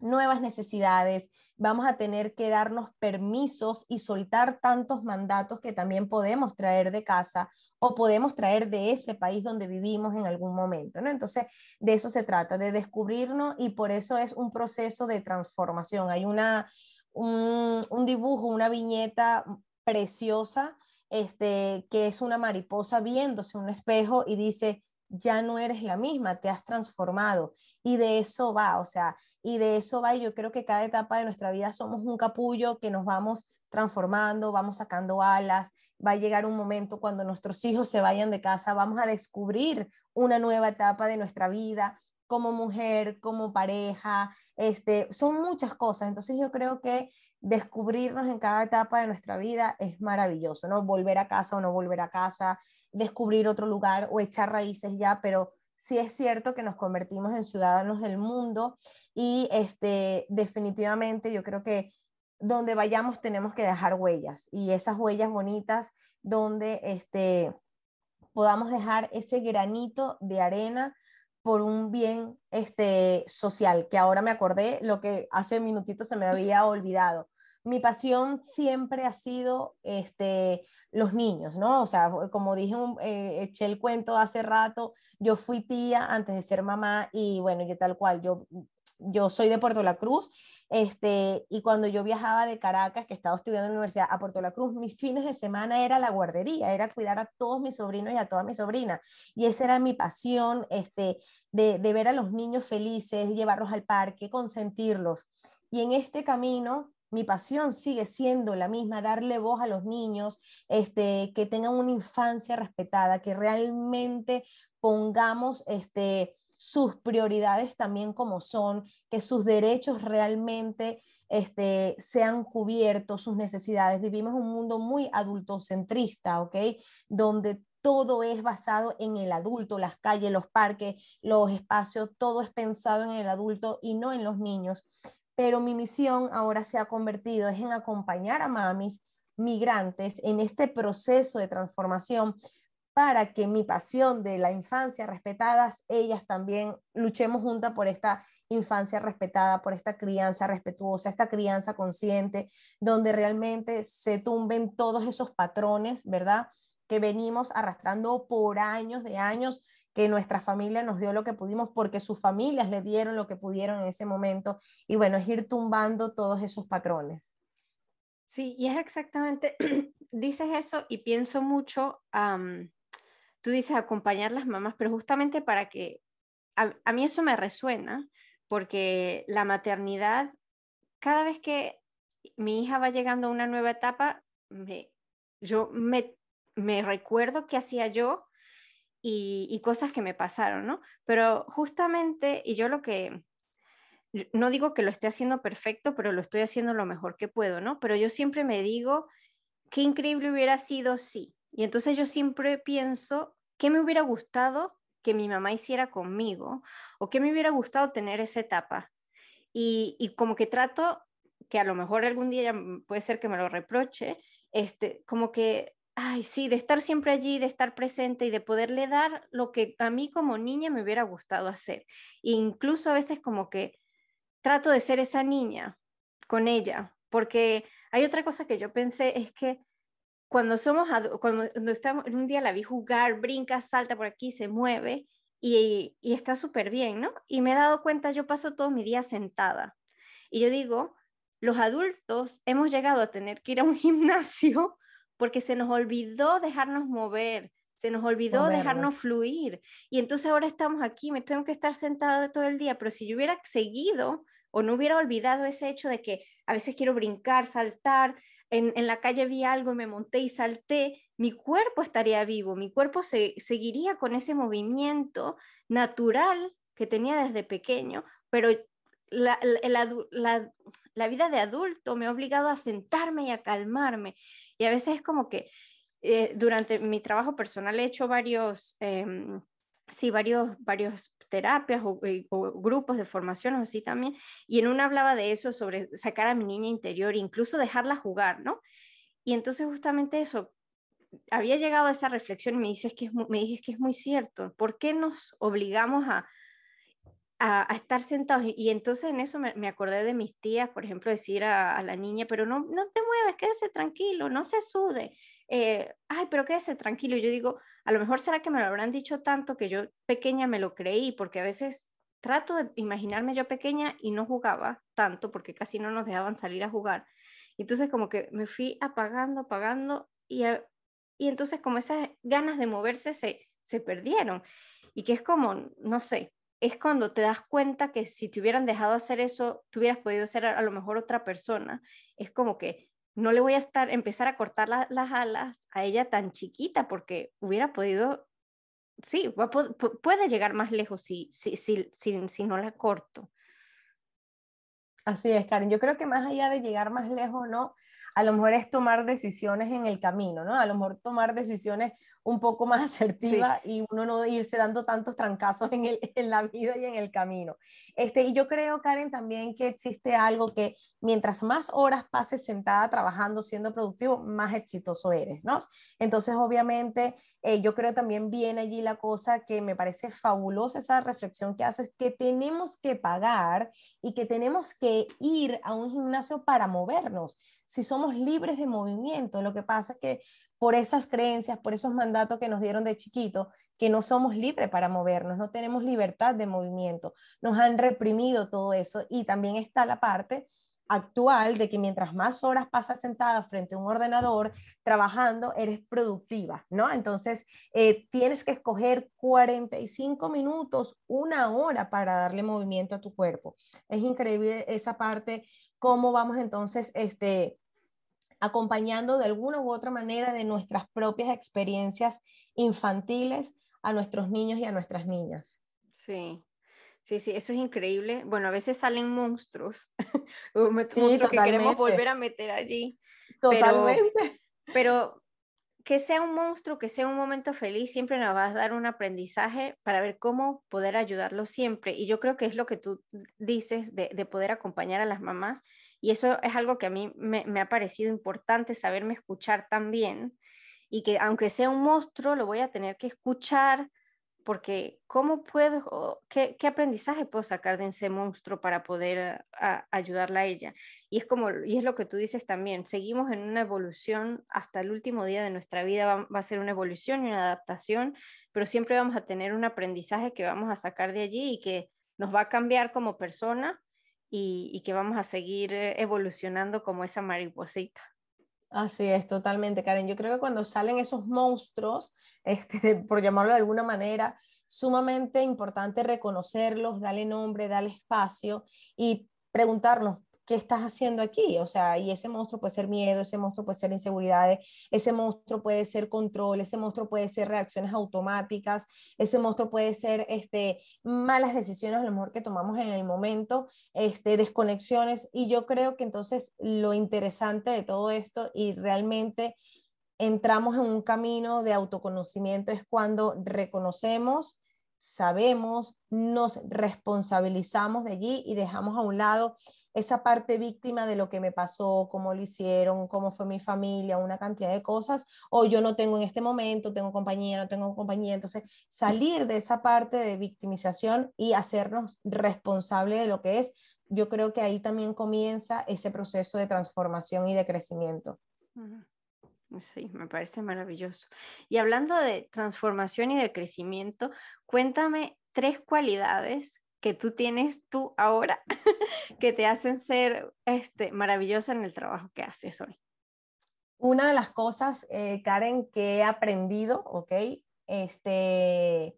nuevas necesidades. Vamos a tener que darnos permisos y soltar tantos mandatos que también podemos traer de casa o podemos traer de ese país donde vivimos en algún momento. ¿no? Entonces, de eso se trata, de descubrirnos y por eso es un proceso de transformación. Hay una, un, un dibujo, una viñeta preciosa este, que es una mariposa viéndose un espejo y dice, ya no eres la misma, te has transformado. Y de eso va, o sea, y de eso va, y yo creo que cada etapa de nuestra vida somos un capullo que nos vamos transformando, vamos sacando alas, va a llegar un momento cuando nuestros hijos se vayan de casa, vamos a descubrir una nueva etapa de nuestra vida como mujer, como pareja, este, son muchas cosas. Entonces yo creo que descubrirnos en cada etapa de nuestra vida es maravilloso, ¿no? Volver a casa o no volver a casa, descubrir otro lugar o echar raíces ya, pero sí es cierto que nos convertimos en ciudadanos del mundo y este, definitivamente yo creo que donde vayamos tenemos que dejar huellas y esas huellas bonitas donde este, podamos dejar ese granito de arena por un bien este, social, que ahora me acordé lo que hace minutitos se me había olvidado. Mi pasión siempre ha sido este, los niños, ¿no? O sea, como dije, eh, eché el cuento hace rato, yo fui tía antes de ser mamá y bueno, yo tal cual, yo yo soy de Puerto La Cruz, este, y cuando yo viajaba de Caracas, que estaba estudiando en la universidad, a Puerto La Cruz, mis fines de semana era la guardería, era cuidar a todos mis sobrinos y a todas mis sobrinas. Y esa era mi pasión, este, de, de ver a los niños felices, llevarlos al parque, consentirlos. Y en este camino, mi pasión sigue siendo la misma, darle voz a los niños, este, que tengan una infancia respetada, que realmente pongamos este, sus prioridades también como son, que sus derechos realmente este, sean cubiertos, sus necesidades. Vivimos un mundo muy adultocentrista, ¿ok? Donde todo es basado en el adulto, las calles, los parques, los espacios, todo es pensado en el adulto y no en los niños. Pero mi misión ahora se ha convertido es en acompañar a mamis migrantes en este proceso de transformación para que mi pasión de la infancia respetadas, ellas también luchemos juntas por esta infancia respetada, por esta crianza respetuosa, esta crianza consciente, donde realmente se tumben todos esos patrones, ¿verdad? Que venimos arrastrando por años de años, que nuestra familia nos dio lo que pudimos porque sus familias le dieron lo que pudieron en ese momento. Y bueno, es ir tumbando todos esos patrones. Sí, y es exactamente, dices eso y pienso mucho, tú dices acompañar las mamás, pero justamente para que, a, mí eso me resuena, porque la maternidad, cada vez que mi hija va llegando a una nueva etapa, me, yo me, me recuerdo qué hacía yo y, y, cosas que me pasaron, ¿no? Pero justamente, y yo lo que, no digo que lo esté haciendo perfecto, pero lo estoy haciendo lo mejor que puedo, ¿no? Pero yo siempre me digo, qué increíble hubiera sido si, y entonces yo siempre pienso, ¿qué me hubiera gustado que mi mamá hiciera conmigo? ¿O qué me hubiera gustado tener esa etapa? Y, como que trato, que a lo mejor algún día puede ser que me lo reproche, este, como que, ay, sí, de estar siempre allí, de estar presente y de poderle dar lo que a mí como niña me hubiera gustado hacer. E incluso a veces como que trato de ser esa niña con ella, porque hay otra cosa que yo pensé, es que cuando somos, cuando estamos, un día la vi jugar, brinca, salta por aquí, se mueve y, y está súper bien, ¿no? Y me he dado cuenta, yo paso todo mi día sentada. Y yo digo, los adultos hemos llegado a tener que ir a un gimnasio porque se nos olvidó dejarnos mover, se nos olvidó dejarnos fluir. Y entonces ahora estamos aquí, me tengo que estar sentada todo el día, pero si yo hubiera seguido o no hubiera olvidado ese hecho de que a veces quiero brincar, saltar, en, la calle vi algo me monté y salté, mi cuerpo estaría vivo, mi cuerpo se, seguiría con ese movimiento natural que tenía desde pequeño, pero la, la, vida de adulto me ha obligado a sentarme y a calmarme. Y a veces es como que eh, durante mi trabajo personal he hecho varios, em, sí, varios, varios terapias eh, o, grupos de formación o así también, y en una hablaba de eso, sobre sacar a mi niña interior, incluso dejarla jugar, ¿no? Y entonces justamente eso, había llegado a esa reflexión y me dices que es, me dices que es muy cierto, ¿por qué nos obligamos a, a, estar sentados? Y, entonces en eso me, acordé de mis tías, por ejemplo, decir a, la niña, pero no, no te mueves, quédese tranquilo, no se sude, eh, ay, pero quédese tranquilo. Yo digo, a lo mejor será que me lo habrán dicho tanto que yo pequeña me lo creí, porque a veces trato de imaginarme yo pequeña y no jugaba tanto porque casi no nos dejaban salir a jugar. Entonces como que me fui apagando, apagando y, y entonces como esas ganas de moverse se, se perdieron. Y que es como, no sé, es cuando te das cuenta que si te hubieran dejado hacer eso, tú hubieras podido ser a, a lo mejor otra persona. Es como que no le voy a estar, empezar a cortar las alas a ella tan chiquita porque hubiera podido, sí, puede llegar más lejos si, si, si, si, si no la corto. Así es, Karen. Yo creo que más allá de llegar más lejos, ¿no? A lo mejor es tomar decisiones en el camino, ¿no? A lo mejor tomar decisiones un poco más asertivas y uno no irse dando tantos trancazos en, el, en, la vida y en el camino. Este, y yo creo, Karen, también que existe algo que mientras más horas pases sentada trabajando, siendo productivo, más exitoso eres, ¿no? Entonces, obviamente, eh, yo creo también viene allí la cosa que me parece fabulosa esa reflexión que haces, que tenemos que pagar y que tenemos que ir a un gimnasio para movernos. Si somos libres de movimiento, lo que pasa es que por esas creencias, por esos mandatos que nos dieron de chiquito, que no somos libres para movernos, no tenemos libertad de movimiento, nos han reprimido todo eso y también está la parte actual de que mientras más horas pasas sentada frente a un ordenador trabajando, eres productiva, ¿no? Entonces, eh, tienes que escoger 45 minutos, una hora para darle movimiento a tu cuerpo. Es increíble esa parte, cómo vamos entonces, este, acompañando de alguna u otra manera de nuestras propias experiencias infantiles a nuestros niños y a nuestras niñas. Sí, Sí, sí, eso es increíble. Bueno, a veces salen monstruos, monstruos que queremos volver a meter allí. Totalmente. Pero, que sea un monstruo, que sea un momento feliz, siempre nos va a dar un aprendizaje para ver cómo poder ayudarlo siempre. Y yo creo que es lo que tú dices de, de poder acompañar a las mamás. Y eso es algo que a mí me, me ha parecido importante, saberme escuchar también. Y que aunque sea un monstruo, lo voy a tener que escuchar porque ¿cómo puedo, qué, qué, aprendizaje puedo sacar de ese monstruo para poder ayudarla a ella? Y es como, y es lo que tú dices también, seguimos en una evolución hasta el último día de nuestra vida, va, a ser una evolución y una adaptación, pero siempre vamos a tener un aprendizaje que vamos a sacar de allí y que nos va a cambiar como persona y, y que vamos a seguir eh, evolucionando como esa mariposita. Así es, totalmente, Karen. Yo creo que cuando salen esos monstruos, este, por llamarlo de alguna manera, sumamente importante reconocerlos, darle nombre, darle espacio y preguntarnos ¿qué estás haciendo aquí? O sea, y ese monstruo puede ser miedo, ese monstruo puede ser inseguridades, ese monstruo puede ser control, ese monstruo puede ser reacciones automáticas, ese monstruo puede ser este, malas decisiones a lo mejor que tomamos en el momento, este, desconexiones. Y yo creo que entonces lo interesante de todo esto y realmente entramos en un camino de autoconocimiento es cuando reconocemos sabemos, nos responsabilizamos de allí y dejamos a un lado esa parte víctima de lo que me pasó, cómo lo hicieron, cómo fue mi familia, una cantidad de cosas, o yo no tengo en este momento, tengo compañía, no tengo compañía. Entonces, salir de esa parte de victimización y hacernos responsable de lo que es, yo creo que ahí también comienza ese proceso de transformación y de crecimiento. Sí, me parece maravilloso. Y hablando de transformación y de crecimiento, cuéntame tres cualidades que tú tienes tú ahora que te hacen ser este, maravillosa en el trabajo que haces hoy? Una de las cosas, eh, Karen, que he aprendido, ¿ok? Este,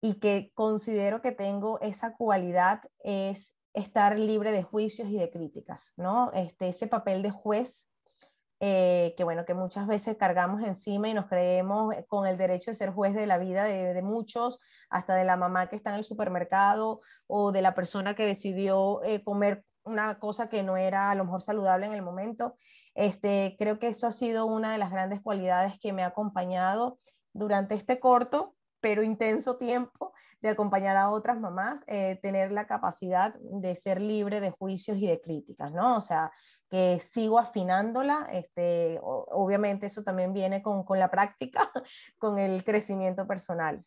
y que considero que tengo esa cualidad es estar libre de juicios y de críticas, ¿no? Este, ese papel de juez eh, que bueno, que muchas veces cargamos encima y nos creemos eh, con el derecho de ser juez de la vida de, muchos, hasta de la mamá que está en el supermercado o de la persona que decidió eh, comer una cosa que no era a lo mejor saludable en el momento. Este, creo que eso ha sido una de las grandes cualidades que me ha acompañado durante este corto pero intenso tiempo de acompañar a otras mamás, tener la capacidad de ser libre de juicios y de críticas, ¿no? O sea, que sigo afinándola. Este, obviamente eso también viene con, con la práctica, con el crecimiento personal.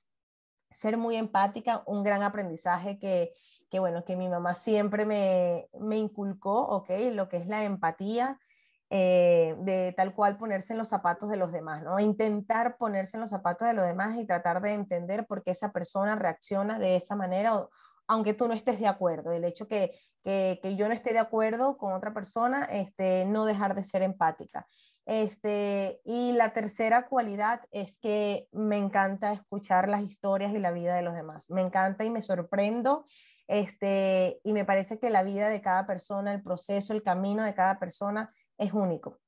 Ser muy empática, un gran aprendizaje que, que bueno, que mi mamá siempre me, me inculcó, ¿ok? Lo que es la empatía, eh, de tal cual ponerse en los zapatos de los demás, ¿no? Intentar ponerse en los zapatos de los demás y tratar de entender por qué esa persona reacciona de esa manera o, aunque tú no estés de acuerdo. El hecho que, que, yo no esté de acuerdo con otra persona, este, no dejar de ser empática. Este, y la tercera cualidad es que me encanta escuchar las historias y la vida de los demás. Me encanta y me sorprendo. Este, y me parece que la vida de cada persona, el proceso, el camino de cada persona es único.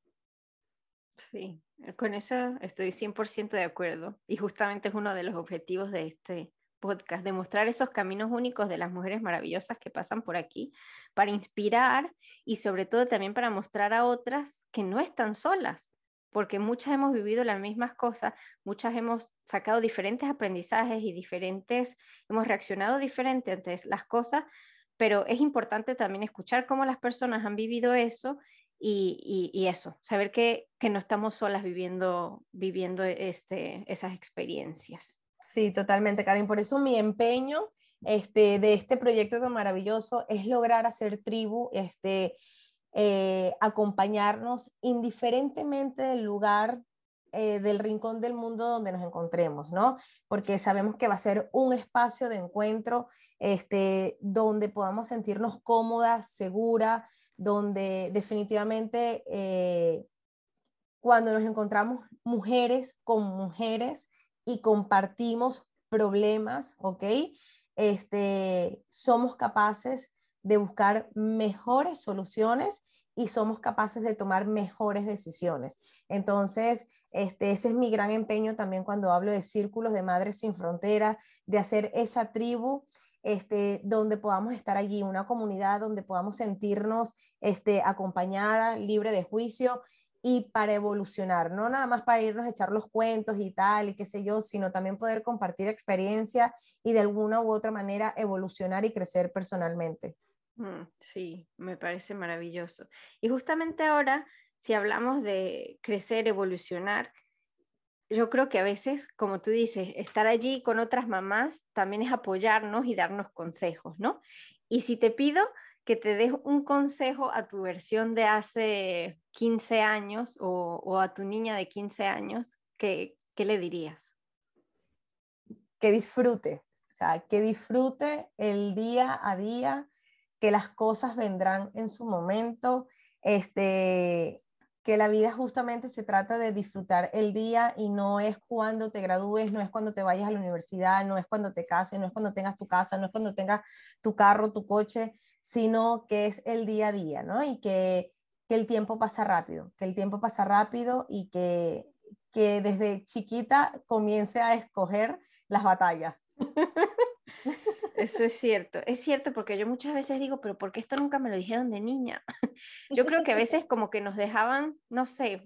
Sí, con eso estoy 100% de acuerdo. Y justamente es uno de los objetivos de este, podcast, de mostrar esos caminos únicos de las mujeres maravillosas que pasan por aquí, para inspirar y sobre todo también para mostrar a otras que no están solas, porque muchas hemos vivido las mismas cosas, muchas hemos sacado diferentes aprendizajes y diferentes, hemos reaccionado diferente ante las cosas, pero es importante también escuchar cómo las personas han vivido eso y, eso, saber que, que, no estamos solas viviendo, viviendo este, esas experiencias. Sí, totalmente, Karen. Por eso mi empeño este, de este proyecto tan maravilloso es lograr hacer tribu, este, eh, acompañarnos indiferentemente del lugar eh, del rincón del mundo donde nos encontremos, ¿no? Porque sabemos que va a ser un espacio de encuentro este, donde podamos sentirnos cómodas, seguras, donde definitivamente eh, cuando nos encontramos mujeres con mujeres y compartimos problemas, ¿ok? Este, somos capaces de buscar mejores soluciones y somos capaces de tomar mejores decisiones. Entonces, este, ese es mi gran empeño también cuando hablo de círculos de Madres Sin Fronteras, de hacer esa tribu este, donde podamos estar allí, una comunidad donde podamos sentirnos este, acompañada, libre de juicio y para evolucionar, no nada más para irnos a echar los cuentos y tal, y qué sé yo, sino también poder compartir experiencia y de alguna u otra manera evolucionar y crecer personalmente. Mm, sí, me parece maravilloso. Y justamente ahora, si hablamos de crecer, evolucionar, yo creo que a veces, como tú dices, estar allí con otras mamás también es apoyarnos y darnos consejos, ¿no? Y si te pido que te des un consejo a tu versión de hace 15 años o, a tu niña de 15 años, ¿qué, ¿qué le dirías? Que disfrute, o sea, que disfrute el día a día, que las cosas vendrán en su momento, este, que la vida justamente se trata de disfrutar el día y no es cuando te gradúes, no es cuando te vayas a la universidad, no es cuando te cases, no es cuando tengas tu casa, no es cuando tengas tu carro, tu coche, sino que es el día a día, ¿no? Y que, que el tiempo pasa rápido, que el tiempo pasa rápido y que, que desde chiquita comience a escoger las batallas. Eso es cierto, es cierto porque yo muchas veces digo, pero ¿por qué esto nunca me lo dijeron de niña? Yo creo que a veces como que nos dejaban, no sé,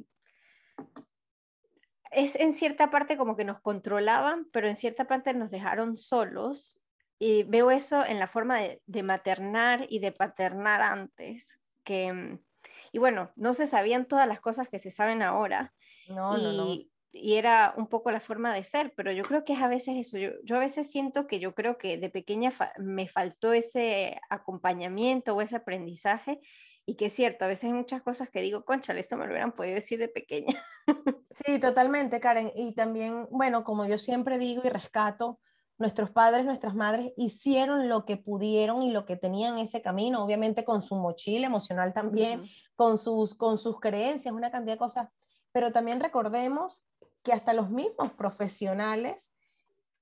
es en cierta parte como que nos controlaban, pero en cierta parte nos dejaron solos. Y veo eso en la forma de, de maternar y de paternar antes, que, y bueno, no se sabían todas las cosas que se saben ahora. No, no, no y era un poco la forma de ser, pero yo creo que es a veces eso, yo, yo a veces siento que yo creo que de pequeña me faltó ese acompañamiento o ese aprendizaje y que es cierto, a veces hay muchas cosas que digo, concha, eso me lo hubieran podido decir de pequeña. Sí, totalmente, Karen. Y también, bueno, como yo siempre digo y rescato, nuestros padres, nuestras madres hicieron lo que pudieron y lo que tenían ese camino, obviamente con su mochila emocional también, con, sus, con sus creencias, una cantidad de cosas. Pero también recordemos que hasta los mismos profesionales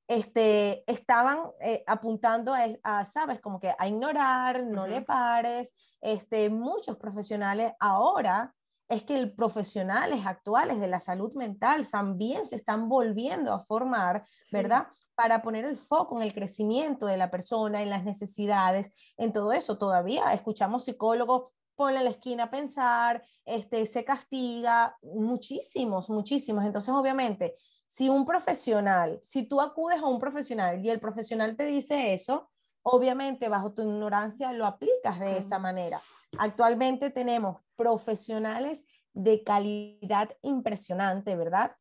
este, estaban eh, apuntando a, sabes, como que a ignorar, no le pares, este, muchos profesionales ahora es que los profesionales actuales de la salud mental también se están volviendo a formar, ¿verdad? Para poner el foco en el crecimiento de la persona, en las necesidades, en todo eso. Todavía escuchamos psicólogos ponle a la esquina a pensar, este, se castiga, muchísimos, muchísimos. Entonces, obviamente, si un profesional, si tú acudes a un profesional y el profesional te dice eso, obviamente bajo tu ignorancia lo aplicas de esa manera. Actualmente tenemos profesionales de calidad impresionante, ¿verdad?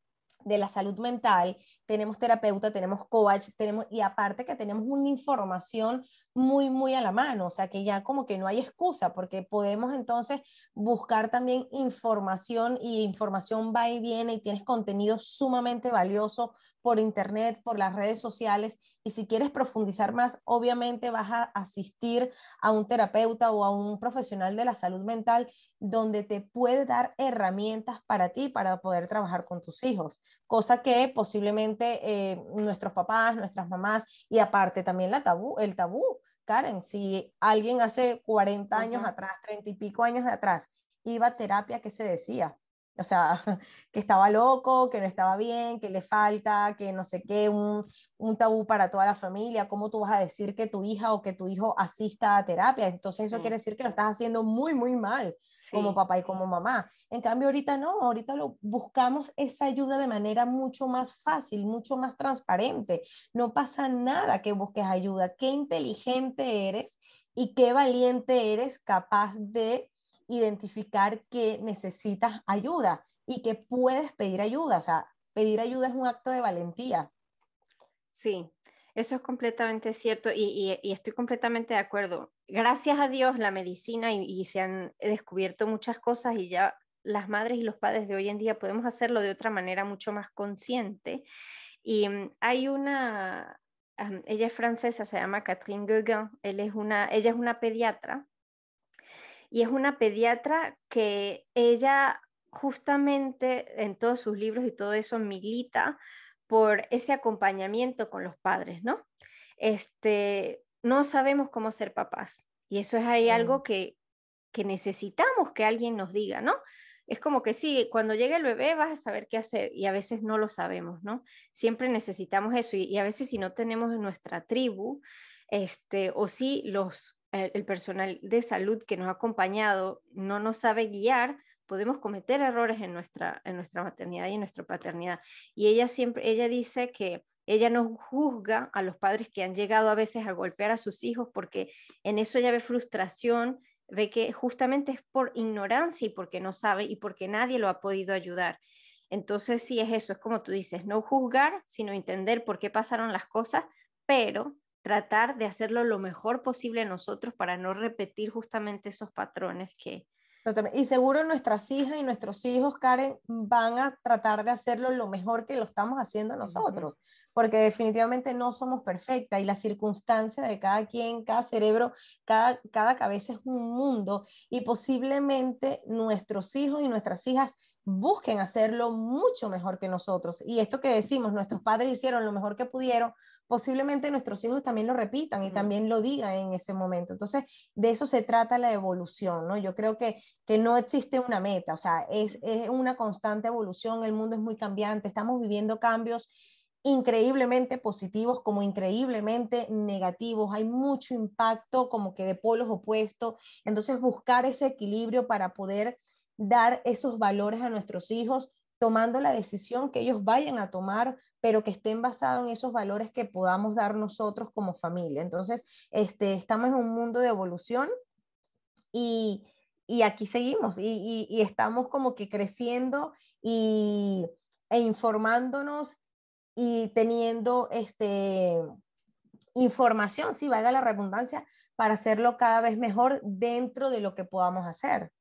de la salud mental, tenemos terapeuta, tenemos coach, tenemos, y aparte que tenemos una información muy, muy a la mano, o sea que ya como que no hay excusa, porque podemos entonces buscar también información y información va y viene y tienes contenido sumamente valioso por internet, por las redes sociales, y si quieres profundizar más, obviamente vas a asistir a un terapeuta o a un profesional de la salud mental donde te puede dar herramientas para ti para poder trabajar con tus hijos, cosa que posiblemente eh, nuestros papás, nuestras mamás y aparte también la tabú, el tabú. Karen, si alguien hace 40 años atrás, 30 y pico años de atrás, iba a terapia, ¿qué se decía? O sea, que estaba loco, que no estaba bien, que le falta, que no sé qué, un, un, tabú para toda la familia. ¿Cómo tú vas a decir que tu hija o que tu hijo asista a terapia? Entonces eso quiere decir que lo estás haciendo muy, muy mal como papá y como mamá. En cambio, ahorita no, ahorita lo buscamos esa ayuda de manera mucho más fácil, mucho más transparente. No pasa nada que busques ayuda. Qué inteligente eres y qué valiente eres capaz de identificar que necesitas ayuda y que puedes pedir ayuda. O sea, pedir ayuda es un acto de valentía. Sí, eso es completamente cierto y, estoy completamente de acuerdo. Gracias a Dios la medicina y, se han descubierto muchas cosas y ya las madres y los padres de hoy en día podemos hacerlo de otra manera mucho más consciente. Y mm, hay una, ella es francesa, se llama Catherine Gueguin, Él es una, ella es una pediatra y es una pediatra que ella justamente en todos sus libros y todo eso milita por ese acompañamiento con los padres, ¿no? Este, no sabemos cómo ser papás y eso es ahí algo que, que necesitamos que alguien nos diga, ¿no? Es como que sí, cuando llegue el bebé vas a saber qué hacer y a veces no lo sabemos, ¿no? Siempre necesitamos eso y, a veces si no tenemos en nuestra tribu, este, o si los, el personal de salud que nos ha acompañado no nos sabe guiar, podemos cometer errores en nuestra, en nuestra maternidad y en nuestra paternidad. Y ella siempre, ella dice que ella no juzga a los padres que han llegado a veces a golpear a sus hijos porque en eso ella ve frustración, ve que justamente es por ignorancia y porque no sabe y porque nadie lo ha podido ayudar. Entonces sí es eso, es como tú dices, no juzgar, sino entender por qué pasaron las cosas, pero tratar de hacerlo lo mejor posible nosotros para no repetir justamente esos patrones que, y seguro nuestras hijas y nuestros hijos, Karen, van a tratar de hacerlo lo mejor que lo estamos haciendo nosotros, porque definitivamente no somos perfectas y la circunstancia de cada quien, cada cerebro, cada, cada cabeza es un mundo y posiblemente nuestros hijos y nuestras hijas busquen hacerlo mucho mejor que nosotros. Y esto que decimos, nuestros padres hicieron lo mejor que pudieron, posiblemente nuestros hijos también lo repitan y también lo digan en ese momento. Entonces, de eso se trata la evolución, ¿no? Yo creo que, que no existe una meta, o sea, es, es una constante evolución, el mundo es muy cambiante, estamos viviendo cambios increíblemente positivos como increíblemente negativos, hay mucho impacto como que de polos opuestos, entonces buscar ese equilibrio para poder dar esos valores a nuestros hijos tomando la decisión que ellos vayan a tomar, pero que estén basados en esos valores que podamos dar nosotros como familia. Entonces, este, estamos en un mundo de evolución y, aquí seguimos y, estamos como que creciendo y, e informándonos y teniendo este, información, si valga la redundancia, para hacerlo cada vez mejor dentro de lo que podamos hacer.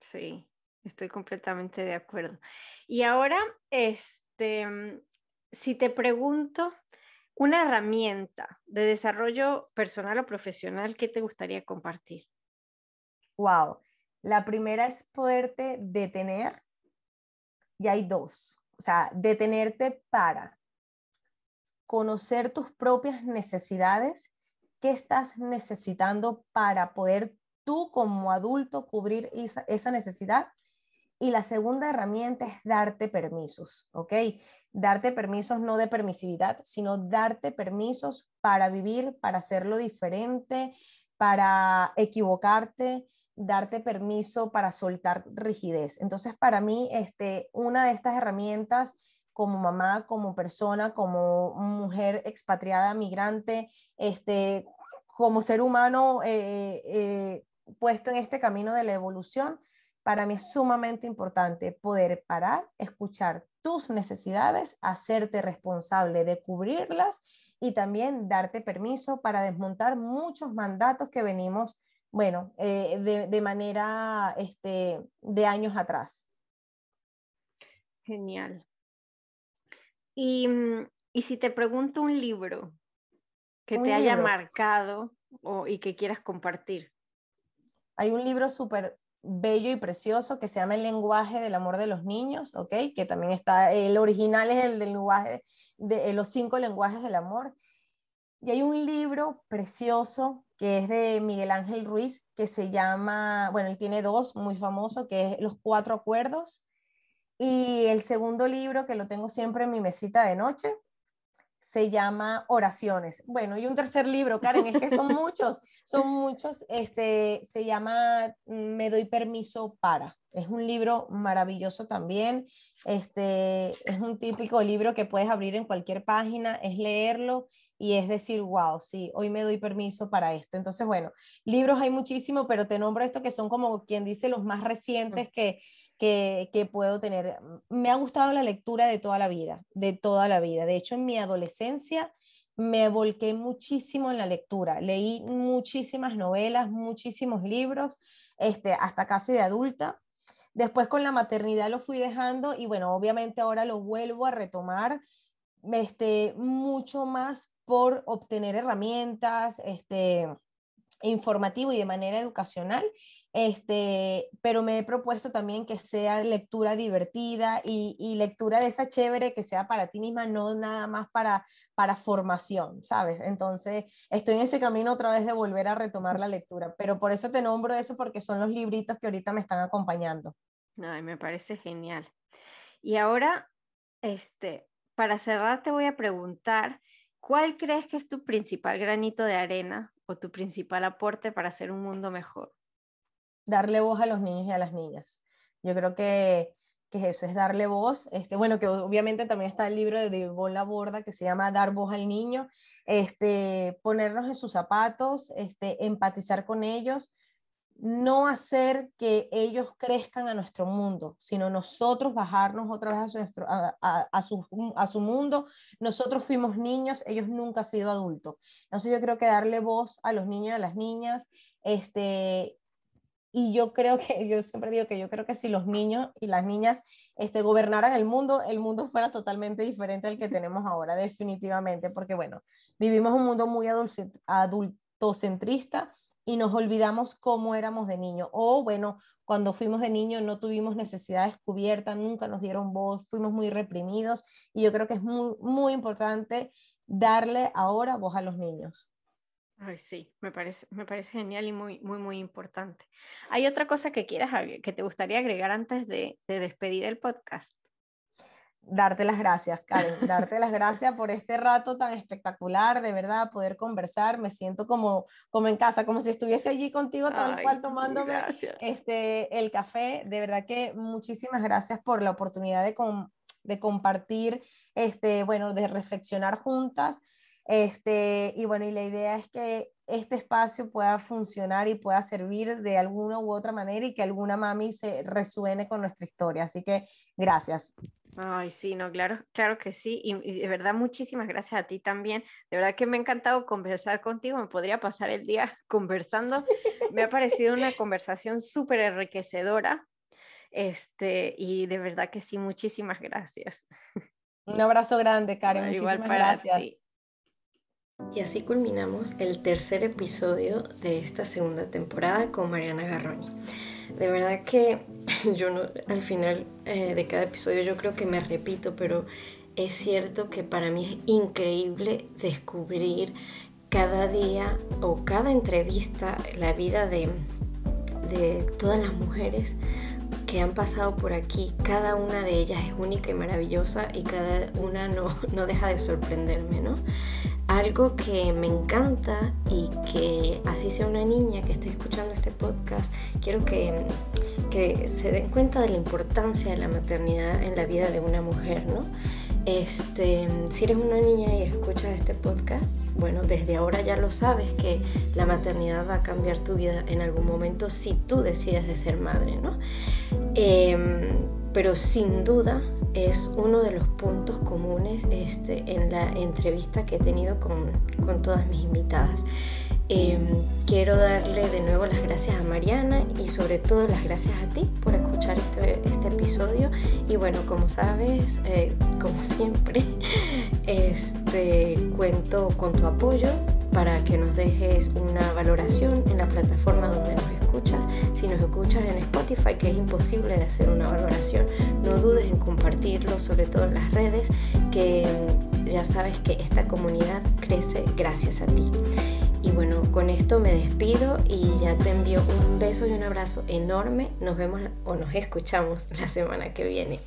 Sí, Estoy completamente de acuerdo. Y ahora, este, mm, si te pregunto una herramienta de desarrollo personal o profesional, ¿qué te gustaría compartir? Wow. La primera es poderte detener. Y hay dos. O sea, detenerte para conocer tus propias necesidades, qué estás necesitando para poder tú como adulto cubrir esa, esa necesidad y la segunda herramienta es darte permisos, ¿ok? Darte permisos no de permisividad, sino darte permisos para vivir, para hacerlo diferente, para equivocarte, darte permiso para soltar rigidez. Entonces, para mí, este, una de estas herramientas como mamá, como persona, como mujer expatriada, migrante, este, como ser humano eh, eh, puesto en este camino de la evolución, para mí es sumamente importante poder parar, escuchar tus necesidades, hacerte responsable de cubrirlas y también darte permiso para desmontar muchos mandatos que venimos, bueno, eh, de, manera este, de años atrás. Genial. Y, mm, si te pregunto un libro que te haya marcado o, y que quieras compartir. Hay un libro súper bello y precioso que se llama El lenguaje del amor de los niños, ¿ok? Que también está, el original es el del lenguaje, de, eh, los cinco lenguajes del amor. Y hay un libro precioso que es de Miguel Ángel Ruiz, que se llama, bueno, él tiene dos, muy famoso, que es Los Cuatro Acuerdos. Y el segundo libro, que lo tengo siempre en mi mesita de noche, se llama Oraciones. Bueno, y un tercer libro, Karen, es que son muchos, son muchos, este, se llama Me doy permiso para. Es un libro maravilloso también, este, es un típico libro que puedes abrir en cualquier página, es leerlo y es decir, wow, sí, hoy me doy permiso para esto. Entonces, bueno, libros hay muchísimo, pero te nombro esto que son como quien dice los más recientes que que, puedo tener. Me ha gustado la lectura de toda la vida, de toda la vida. De hecho, en mi adolescencia me volqué muchísimo en la lectura. Leí muchísimas novelas, muchísimos libros, este, hasta casi de adulta. Después con la maternidad lo fui dejando y bueno, obviamente ahora lo vuelvo a retomar este, mucho más por obtener herramientas, este, informativo y de manera educacional, este, pero me he propuesto también que sea lectura divertida y, y, lectura de esa chévere que sea para ti misma, no nada más para, para formación, ¿sabes? Entonces, estoy en ese camino otra vez de volver a retomar la lectura, pero por eso te nombro eso porque son los libritos que ahorita me están acompañando. Ay, me parece genial. Y ahora, este, para cerrar, te voy a preguntar, ¿cuál crees que es tu principal granito de arena o tu principal aporte para hacer un mundo mejor? Darle voz a los niños y a las niñas. Yo creo que, que eso, es darle voz. Este, bueno, que obviamente también está el libro de Bola Borda que se llama Dar voz al niño, este, ponernos en sus zapatos, este, empatizar con ellos, no hacer que ellos crezcan a nuestro mundo, sino nosotros bajarnos otra vez a, nuestro, a, su, a su mundo. Nosotros fuimos niños, ellos nunca han sido adultos. Entonces yo creo que darle voz a los niños y a las niñas, este, y yo creo que, yo siempre digo que yo creo que si los niños y las niñas este, gobernaran el mundo, el mundo fuera totalmente diferente al que tenemos ahora, definitivamente, porque bueno, vivimos un mundo muy adultocentrista y nos olvidamos cómo éramos de niño. O bueno, cuando fuimos de niño no tuvimos necesidades cubiertas, nunca nos dieron voz, fuimos muy reprimidos y yo creo que es muy, muy importante darle ahora voz a los niños. Ay, sí, me parece, me parece genial y muy, muy, muy importante. ¿Hay otra cosa que quieras, que te gustaría agregar antes de, de despedir el podcast? darte las gracias, Karen, darte las gracias por este rato tan espectacular, de verdad, poder conversar, me siento como, como en casa, como si estuviese allí contigo tal cual tomándome este, el café, de verdad que muchísimas gracias por la oportunidad de, de compartir, este, bueno, de reflexionar juntas, este, y bueno, y la idea es que este espacio pueda funcionar y pueda servir de alguna u otra manera y que alguna mami se resuene con nuestra historia. Así que gracias. Ay, sí, no, claro, claro que sí. Y, de verdad, muchísimas gracias a ti también. De verdad que me ha encantado conversar contigo. Me podría pasar el día conversando. Me ha parecido una conversación súper enriquecedora. Este, y de verdad que sí, muchísimas gracias. Un abrazo grande, Karen. muchísimas gracias. Y así culminamos el tercer episodio de esta segunda temporada con Mariana Garroni. De verdad que yo no, al final eh, de cada episodio yo creo que me repito, pero es cierto que para mí es increíble descubrir cada día o cada entrevista la vida de, de todas las mujeres que han pasado por aquí, cada una de ellas es única y maravillosa y cada una no, no deja de sorprenderme, ¿no? Algo que me encanta y que así sea una niña que esté escuchando este podcast, quiero que, que se den cuenta de la importancia de la maternidad en la vida de una mujer, ¿no? Este, si eres una niña y escuchas este podcast, bueno, desde ahora ya lo sabes que la maternidad va a cambiar tu vida en algún momento si tú decides de ser madre, ¿no? Em, pero sin duda es uno de los puntos comunes este, en la entrevista que he tenido con, con todas mis invitadas. Em, quiero darle de nuevo las gracias a Mariana y sobre todo las gracias a ti por escuchar este, este episodio. Y bueno, como sabes, eh, como siempre, este, cuento con tu apoyo para que nos dejes una valoración en la plataforma donde nos escuchas. Si nos escuchas en Spotify, que es imposible de hacer una valoración, no dudes en compartirlo, sobre todo en las redes, que ya sabes que esta comunidad crece gracias a ti. Y bueno, con esto me despido y ya te envío un beso y un abrazo enorme. Nos vemos o nos escuchamos la semana que viene.